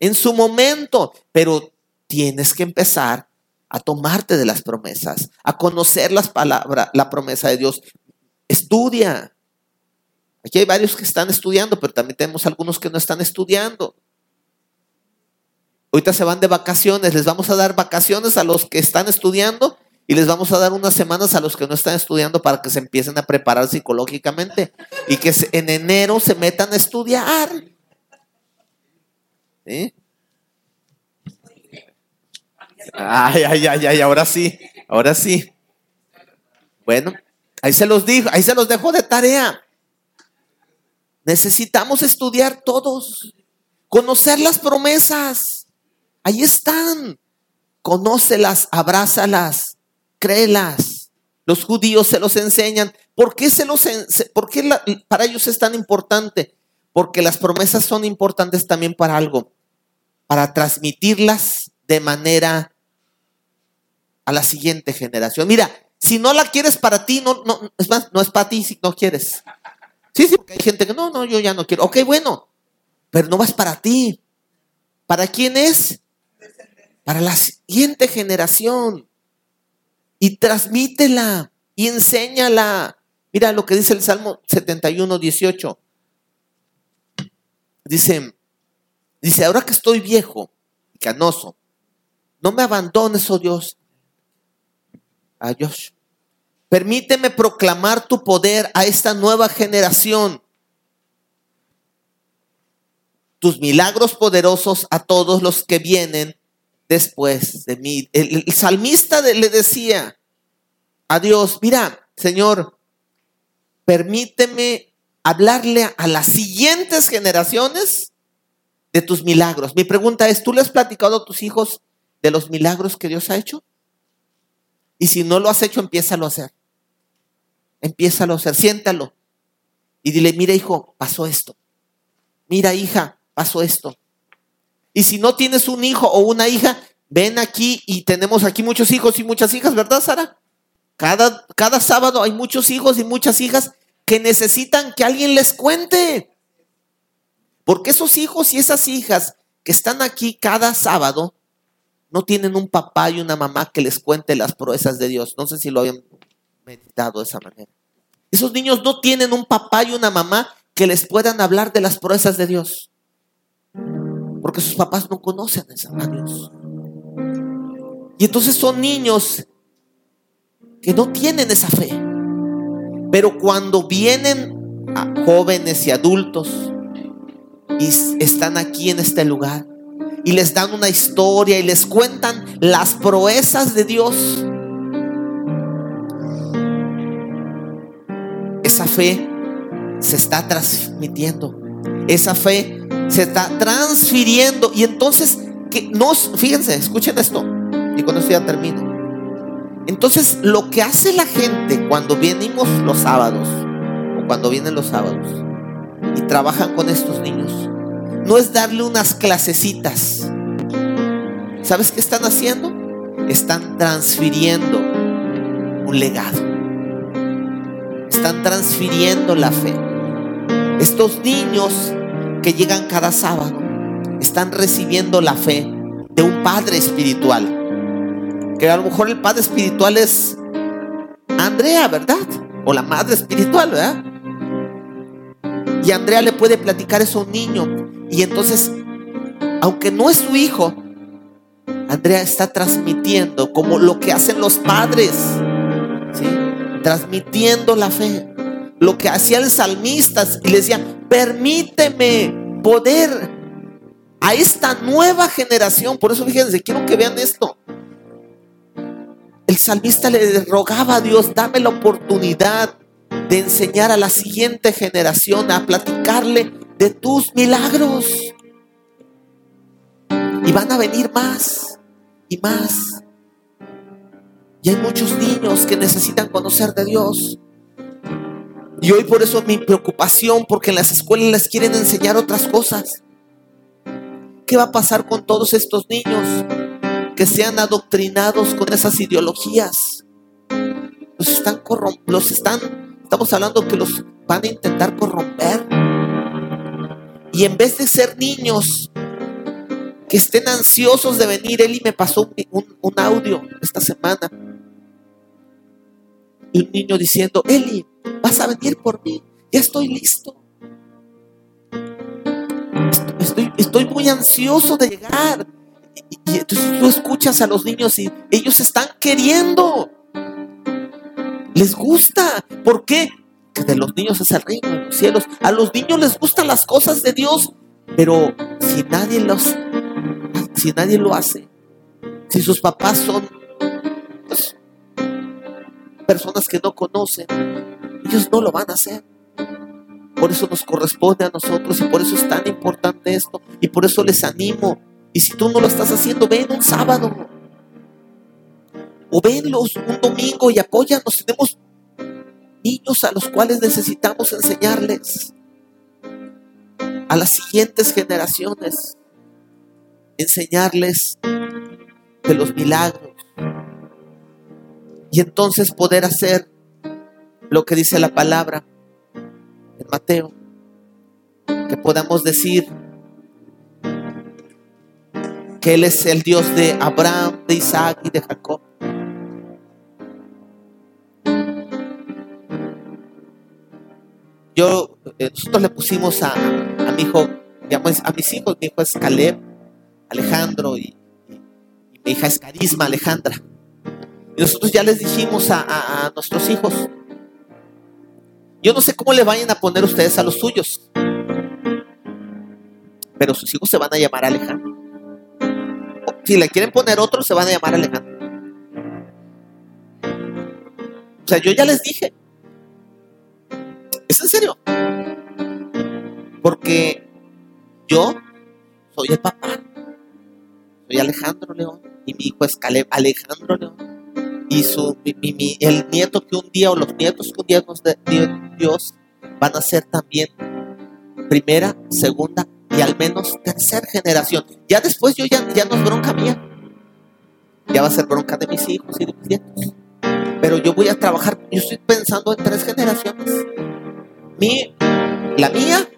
en su momento, pero tienes que empezar a tomarte de las promesas, a conocer las palabras, la promesa de Dios. Estudia. Aquí hay varios que están estudiando, pero también tenemos algunos que no están estudiando. Ahorita se van de vacaciones, les vamos a dar vacaciones a los que están estudiando y les vamos a dar unas semanas a los que no están estudiando para que se empiecen a preparar psicológicamente y que en enero se metan a estudiar. Ay, ay, ay, ay, ahora sí, ahora sí. Bueno, ahí se los dijo, ahí se los dejo de tarea. Necesitamos estudiar todos, conocer las promesas. Ahí están. Conócelas, abrázalas, créelas. Los judíos se los enseñan. ¿Por qué, se los, por qué para ellos es tan importante? Porque las promesas son importantes también para algo, para transmitirlas de manera a la siguiente generación. Mira, si no la quieres para ti, no, no, es más, no es para ti si no quieres. Sí, sí, porque hay gente que no, no, yo ya no quiero. Ok, bueno, pero no vas para ti. ¿Para quién es? Para la siguiente generación. Y transmítela y enséñala. Mira lo que dice el Salmo 71, 18. Dice, dice, ahora que estoy viejo y canoso, no me abandones, oh Dios, Dios. Permíteme proclamar tu poder a esta nueva generación. Tus milagros poderosos a todos los que vienen después de mí. El, salmista le decía a Dios, mira, Señor, permíteme hablarle a las siguientes generaciones de tus milagros. Mi pregunta es, ¿tú le has platicado a tus hijos de los milagros que Dios ha hecho? Y si no lo has hecho, empiézalo a hacer. Empiézalo a hacer, siéntalo. Y dile, mira hijo, pasó esto. Mira hija, pasó esto. Y si no tienes un hijo o una hija, ven aquí y tenemos aquí muchos hijos y muchas hijas, ¿verdad, Sara? Cada, cada sábado hay muchos hijos y muchas hijas que necesitan que alguien les cuente. Porque esos hijos y esas hijas que están aquí cada sábado no tienen un papá y una mamá que les cuente las proezas de Dios. No sé si lo habían meditado de esa manera. Esos niños no tienen un papá y una mamá que les puedan hablar de las proezas de Dios. Porque sus papás no conocen a Dios. Y entonces son niños que no tienen esa fe. Pero cuando vienen jóvenes y adultos y están aquí en este lugar, y les dan una historia y les cuentan las proezas de Dios. Esa fe se está transmitiendo. Esa fe se está transfiriendo. Y entonces, que nos, fíjense, escuchen esto. Y con esto ya termino. Entonces, lo que hace la gente cuando venimos los sábados, o cuando vienen los sábados, y trabajan con estos niños, no es darle unas clasecitas. ¿Sabes qué están haciendo? Están transfiriendo un legado. Están transfiriendo la fe. Estos niños que llegan cada sábado están recibiendo la fe de un padre espiritual. Que a lo mejor el padre espiritual es Andrea, ¿verdad? O la madre espiritual, ¿verdad? Y Andrea le puede platicar eso a un niño. Y entonces, aunque no es su hijo, Andrea está transmitiendo como lo que hacen los padres, ¿sí? transmitiendo la fe. Lo que hacía el salmista y le decía, permíteme poder a esta nueva generación. Por eso fíjense, quiero que vean esto. El salmista le rogaba a Dios, dame la oportunidad de enseñar a la siguiente generación a platicarle de tus milagros. Y van a venir más y más. Y hay muchos niños que necesitan conocer de Dios. Y hoy por eso mi preocupación, porque en las escuelas les quieren enseñar otras cosas. ¿Qué va a pasar con todos estos niños que sean adoctrinados con esas ideologías? Los están los están, estamos hablando que los van a intentar corromper. Y en vez de ser niños que estén ansiosos de venir, Eli me pasó un, audio esta semana. Un niño diciendo, Eli, vas a venir por mí, ya estoy listo. Estoy, muy ansioso de llegar. y entonces tú escuchas a los niños y ellos están queriendo. Les gusta. ¿Por qué? Que de los niños es el reino de los cielos. A los niños les gustan las cosas de Dios, pero si nadie los, si nadie lo hace, si sus papás son pues, personas que no conocen, ellos no lo van a hacer. Por eso nos corresponde a nosotros y por eso es tan importante esto. Y por eso les animo. Y si tú no lo estás haciendo, ven un sábado. O venlos un domingo y apóyanos. Tenemos niños a los cuales necesitamos enseñarles. A las siguientes generaciones, enseñarles de los milagros. Y entonces poder hacer lo que dice la palabra en Mateo, que podamos decir que Él es el Dios de Abraham, de Isaac y de Jacob. Yo, eh, nosotros le pusimos a, mi hijo, a mis hijos, mi hijo es Caleb, Alejandro y, mi hija es Carisma, Alejandra. Y nosotros ya les dijimos a, a nuestros hijos, yo no sé cómo le vayan a poner ustedes a los suyos, pero sus hijos se van a llamar Alejandro. Si le quieren poner otro, se van a llamar Alejandro. O sea, yo ya les dije. ¿Es en serio? Porque yo soy el papá. Soy Alejandro León. Y mi hijo es Alejandro León y su, el nieto que un día o los nietos que un día nos dio Dios van a ser también primera, segunda y al menos tercera generación. Ya después yo ya, ya no es bronca mía. Ya va a ser bronca de mis hijos y de mis nietos. Pero yo voy a trabajar, yo estoy pensando en tres generaciones. Mi, la mía,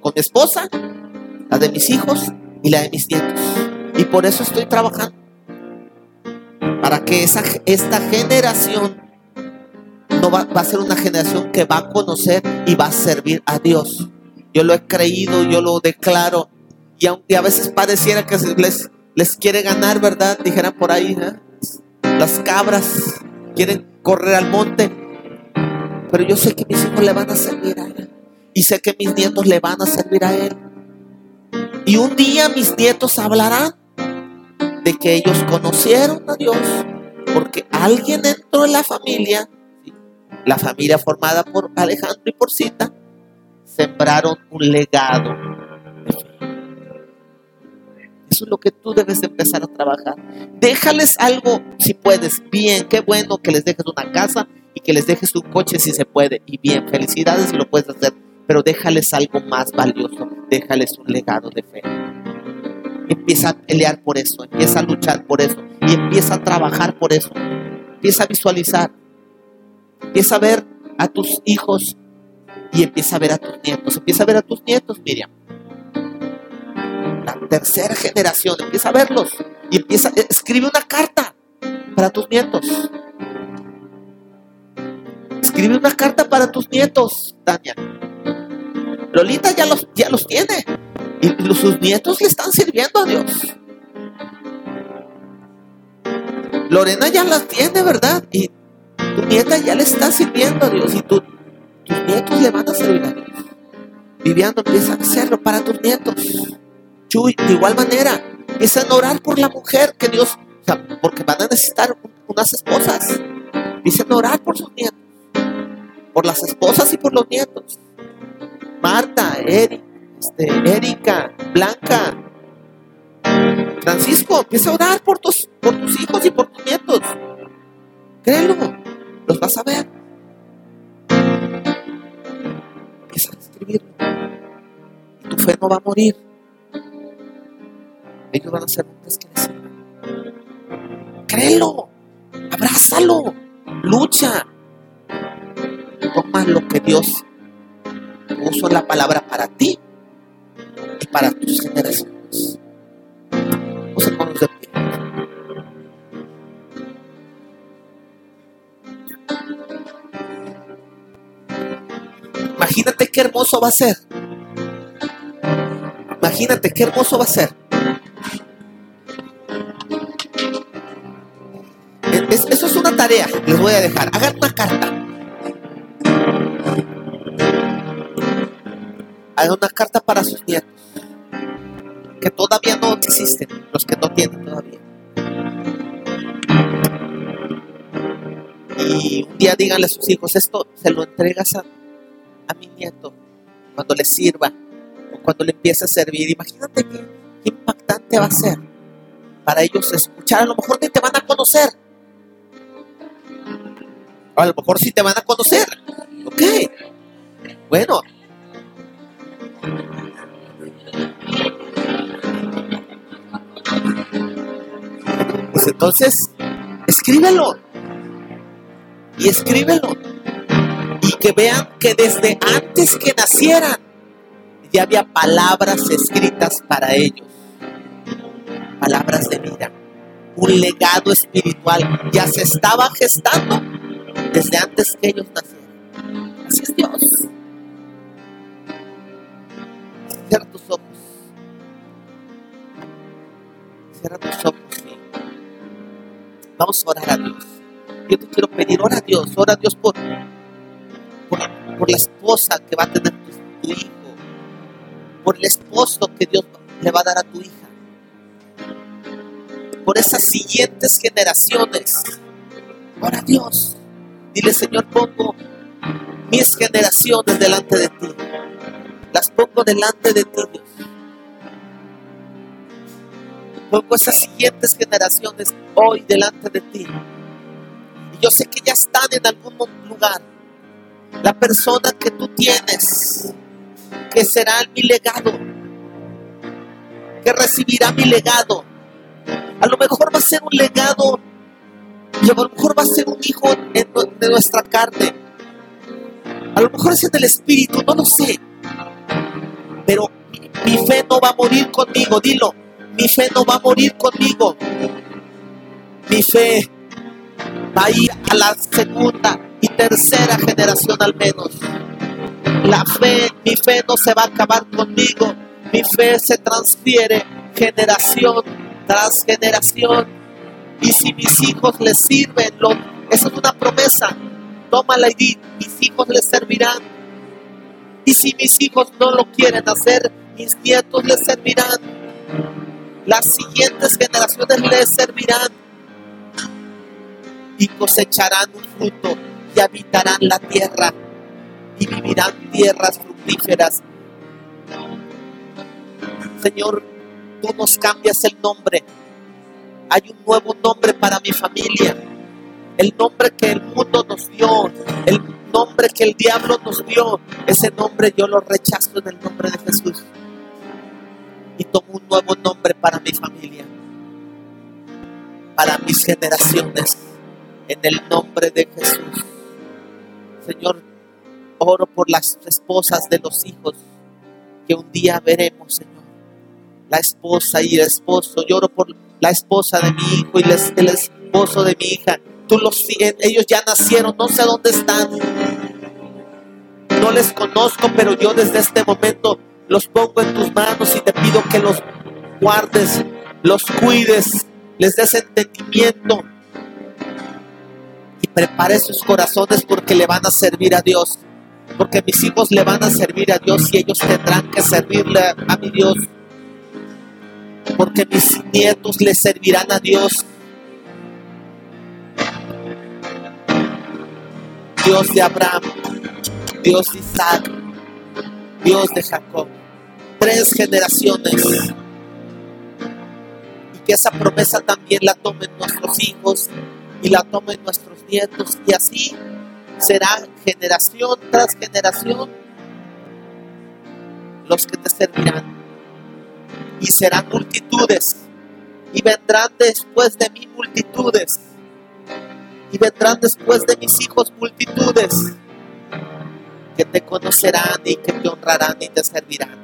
con mi esposa, la de mis hijos y la de mis nietos. Y por eso estoy trabajando para que esa, esta generación no va, a ser una generación que va a conocer y va a servir a Dios. Yo lo he creído, yo lo declaro. Y aunque a veces pareciera que les, les quiere ganar, ¿verdad? Dijeran por ahí, ¿eh? las cabras quieren correr al monte. Pero yo sé que mis hijos le van a servir a Él. Y sé que mis nietos le van a servir a Él. Y un día mis nietos hablarán de que ellos conocieron a Dios porque alguien entró en la familia, la familia formada por Alejandro y por Cita, sembraron un legado. Eso es lo que tú debes empezar a trabajar. Déjales algo si puedes. Bien, qué bueno que les dejes una casa y que les dejes un coche si se puede. Y bien, felicidades si lo puedes hacer. Pero déjales algo más valioso. Déjales un legado de fe empieza a pelear por eso, empieza a luchar por eso y empieza a trabajar por eso. Empieza a visualizar, empieza a ver a tus hijos y empieza a ver a tus nietos, empieza a ver a tus nietos, Miriam. La tercera generación, empieza a verlos y empieza, escribe una carta para tus nietos. Escribe una carta para tus nietos, Tania. Lolita ya los, ya los tiene. Y sus nietos le están sirviendo a Dios. Lorena ya las tiene, ¿verdad? Y tu nieta ya le está sirviendo a Dios. Y tus nietos le van a servir a Dios. Viviando empieza a hacerlo para tus nietos. Chuy, de igual manera, empiezan a orar por la mujer que Dios, o sea, porque van a necesitar unas esposas. A orar por sus nietos. Por las esposas y por los nietos. Marta, Eric, este, Erika, Blanca, Francisco, empieza a orar por tus, por tus hijos y por tus nietos. Créelo, los vas a ver. Empieza a escribirlo. Tu fe no va a morir. Ellos van a ser hombres que les Créelo, abrázalo, lucha. Toma lo que Dios puso en la palabra para ti y para tus generaciones. De pie. Imagínate qué hermoso va a ser. Imagínate qué hermoso va a ser. Eso es una tarea, les voy a dejar. Hagan una carta. haga una carta para sus nietos. Que todavía no existen, los que no tienen todavía. Y un día díganle a sus hijos, esto se lo entregas a, a mi nieto cuando le sirva o cuando le empiece a servir. Imagínate qué, impactante va a ser para ellos escuchar. A lo mejor ni te van a conocer. A lo mejor sí te van a conocer. Ok. Bueno. Pues entonces, escríbelo. Y escríbelo. Y que vean que desde antes que nacieran ya había palabras escritas para ellos. Palabras de vida. Un legado espiritual ya se estaba gestando desde antes que ellos nacieran. Así es Dios. Cierra tus ojos. Cierra tus ojos. Vamos a orar a Dios. Yo te quiero pedir, ora a Dios, ora a Dios por, por, la esposa que va a tener tu, tu hijo, por el esposo que Dios le va a dar a tu hija, por esas siguientes generaciones. Ora a Dios. Dile, Señor, pongo mis generaciones delante de ti. Las pongo delante de ti, Dios. Pongo esas siguientes generaciones hoy delante de ti. Y yo sé que ya están en algún lugar. La persona que tú tienes, que será mi legado, que recibirá mi legado. A lo mejor va a ser un legado y a lo mejor va a ser un hijo en de nuestra carne. A lo mejor es en el espíritu, no lo sé. Pero mi, mi fe no va a morir conmigo, dilo. Mi fe no va a morir conmigo. Mi fe va a ir a la segunda y tercera generación al menos. La fe, mi fe no se va a acabar conmigo. Mi fe se transfiere generación tras generación. Y si mis hijos les sirven, esa es una promesa. Tómala y di, mis hijos les servirán. Y si mis hijos no lo quieren hacer, mis nietos les servirán. Las siguientes generaciones les servirán. Y cosecharán un fruto y habitarán la tierra y vivirán tierras fructíferas. Señor, tú nos cambias el nombre. Hay un nuevo nombre para mi familia. El nombre que el mundo nos dio, el nombre que el diablo nos dio, ese nombre yo lo rechazo en el nombre de Jesús. Y tomo un nuevo nombre para mi familia, para mis generaciones, en el nombre de Jesús. Señor, oro por las esposas de los hijos que un día veremos, Señor. La esposa y el esposo. Yo oro por la esposa de mi hijo y el esposo de mi hija. Tú los ellos ya nacieron, no sé dónde están. No les conozco, pero yo desde este momento los pongo en tus manos y te pido que los guardes, los cuides, les des entendimiento y prepare sus corazones porque le van a servir a Dios. Porque mis hijos le van a servir a Dios y ellos tendrán que servirle a, mi Dios. Porque mis nietos le servirán a Dios. Dios de Abraham, Dios de Isaac, Dios de Jacob. Tres generaciones. Y que esa promesa también la tomen nuestros hijos y la tomen nuestros nietos. Y así será generación tras generación los que te servirán. Y serán multitudes. Y vendrán después de mí multitudes. Y vendrán después de mis hijos multitudes que te conocerán y que te honrarán y te servirán.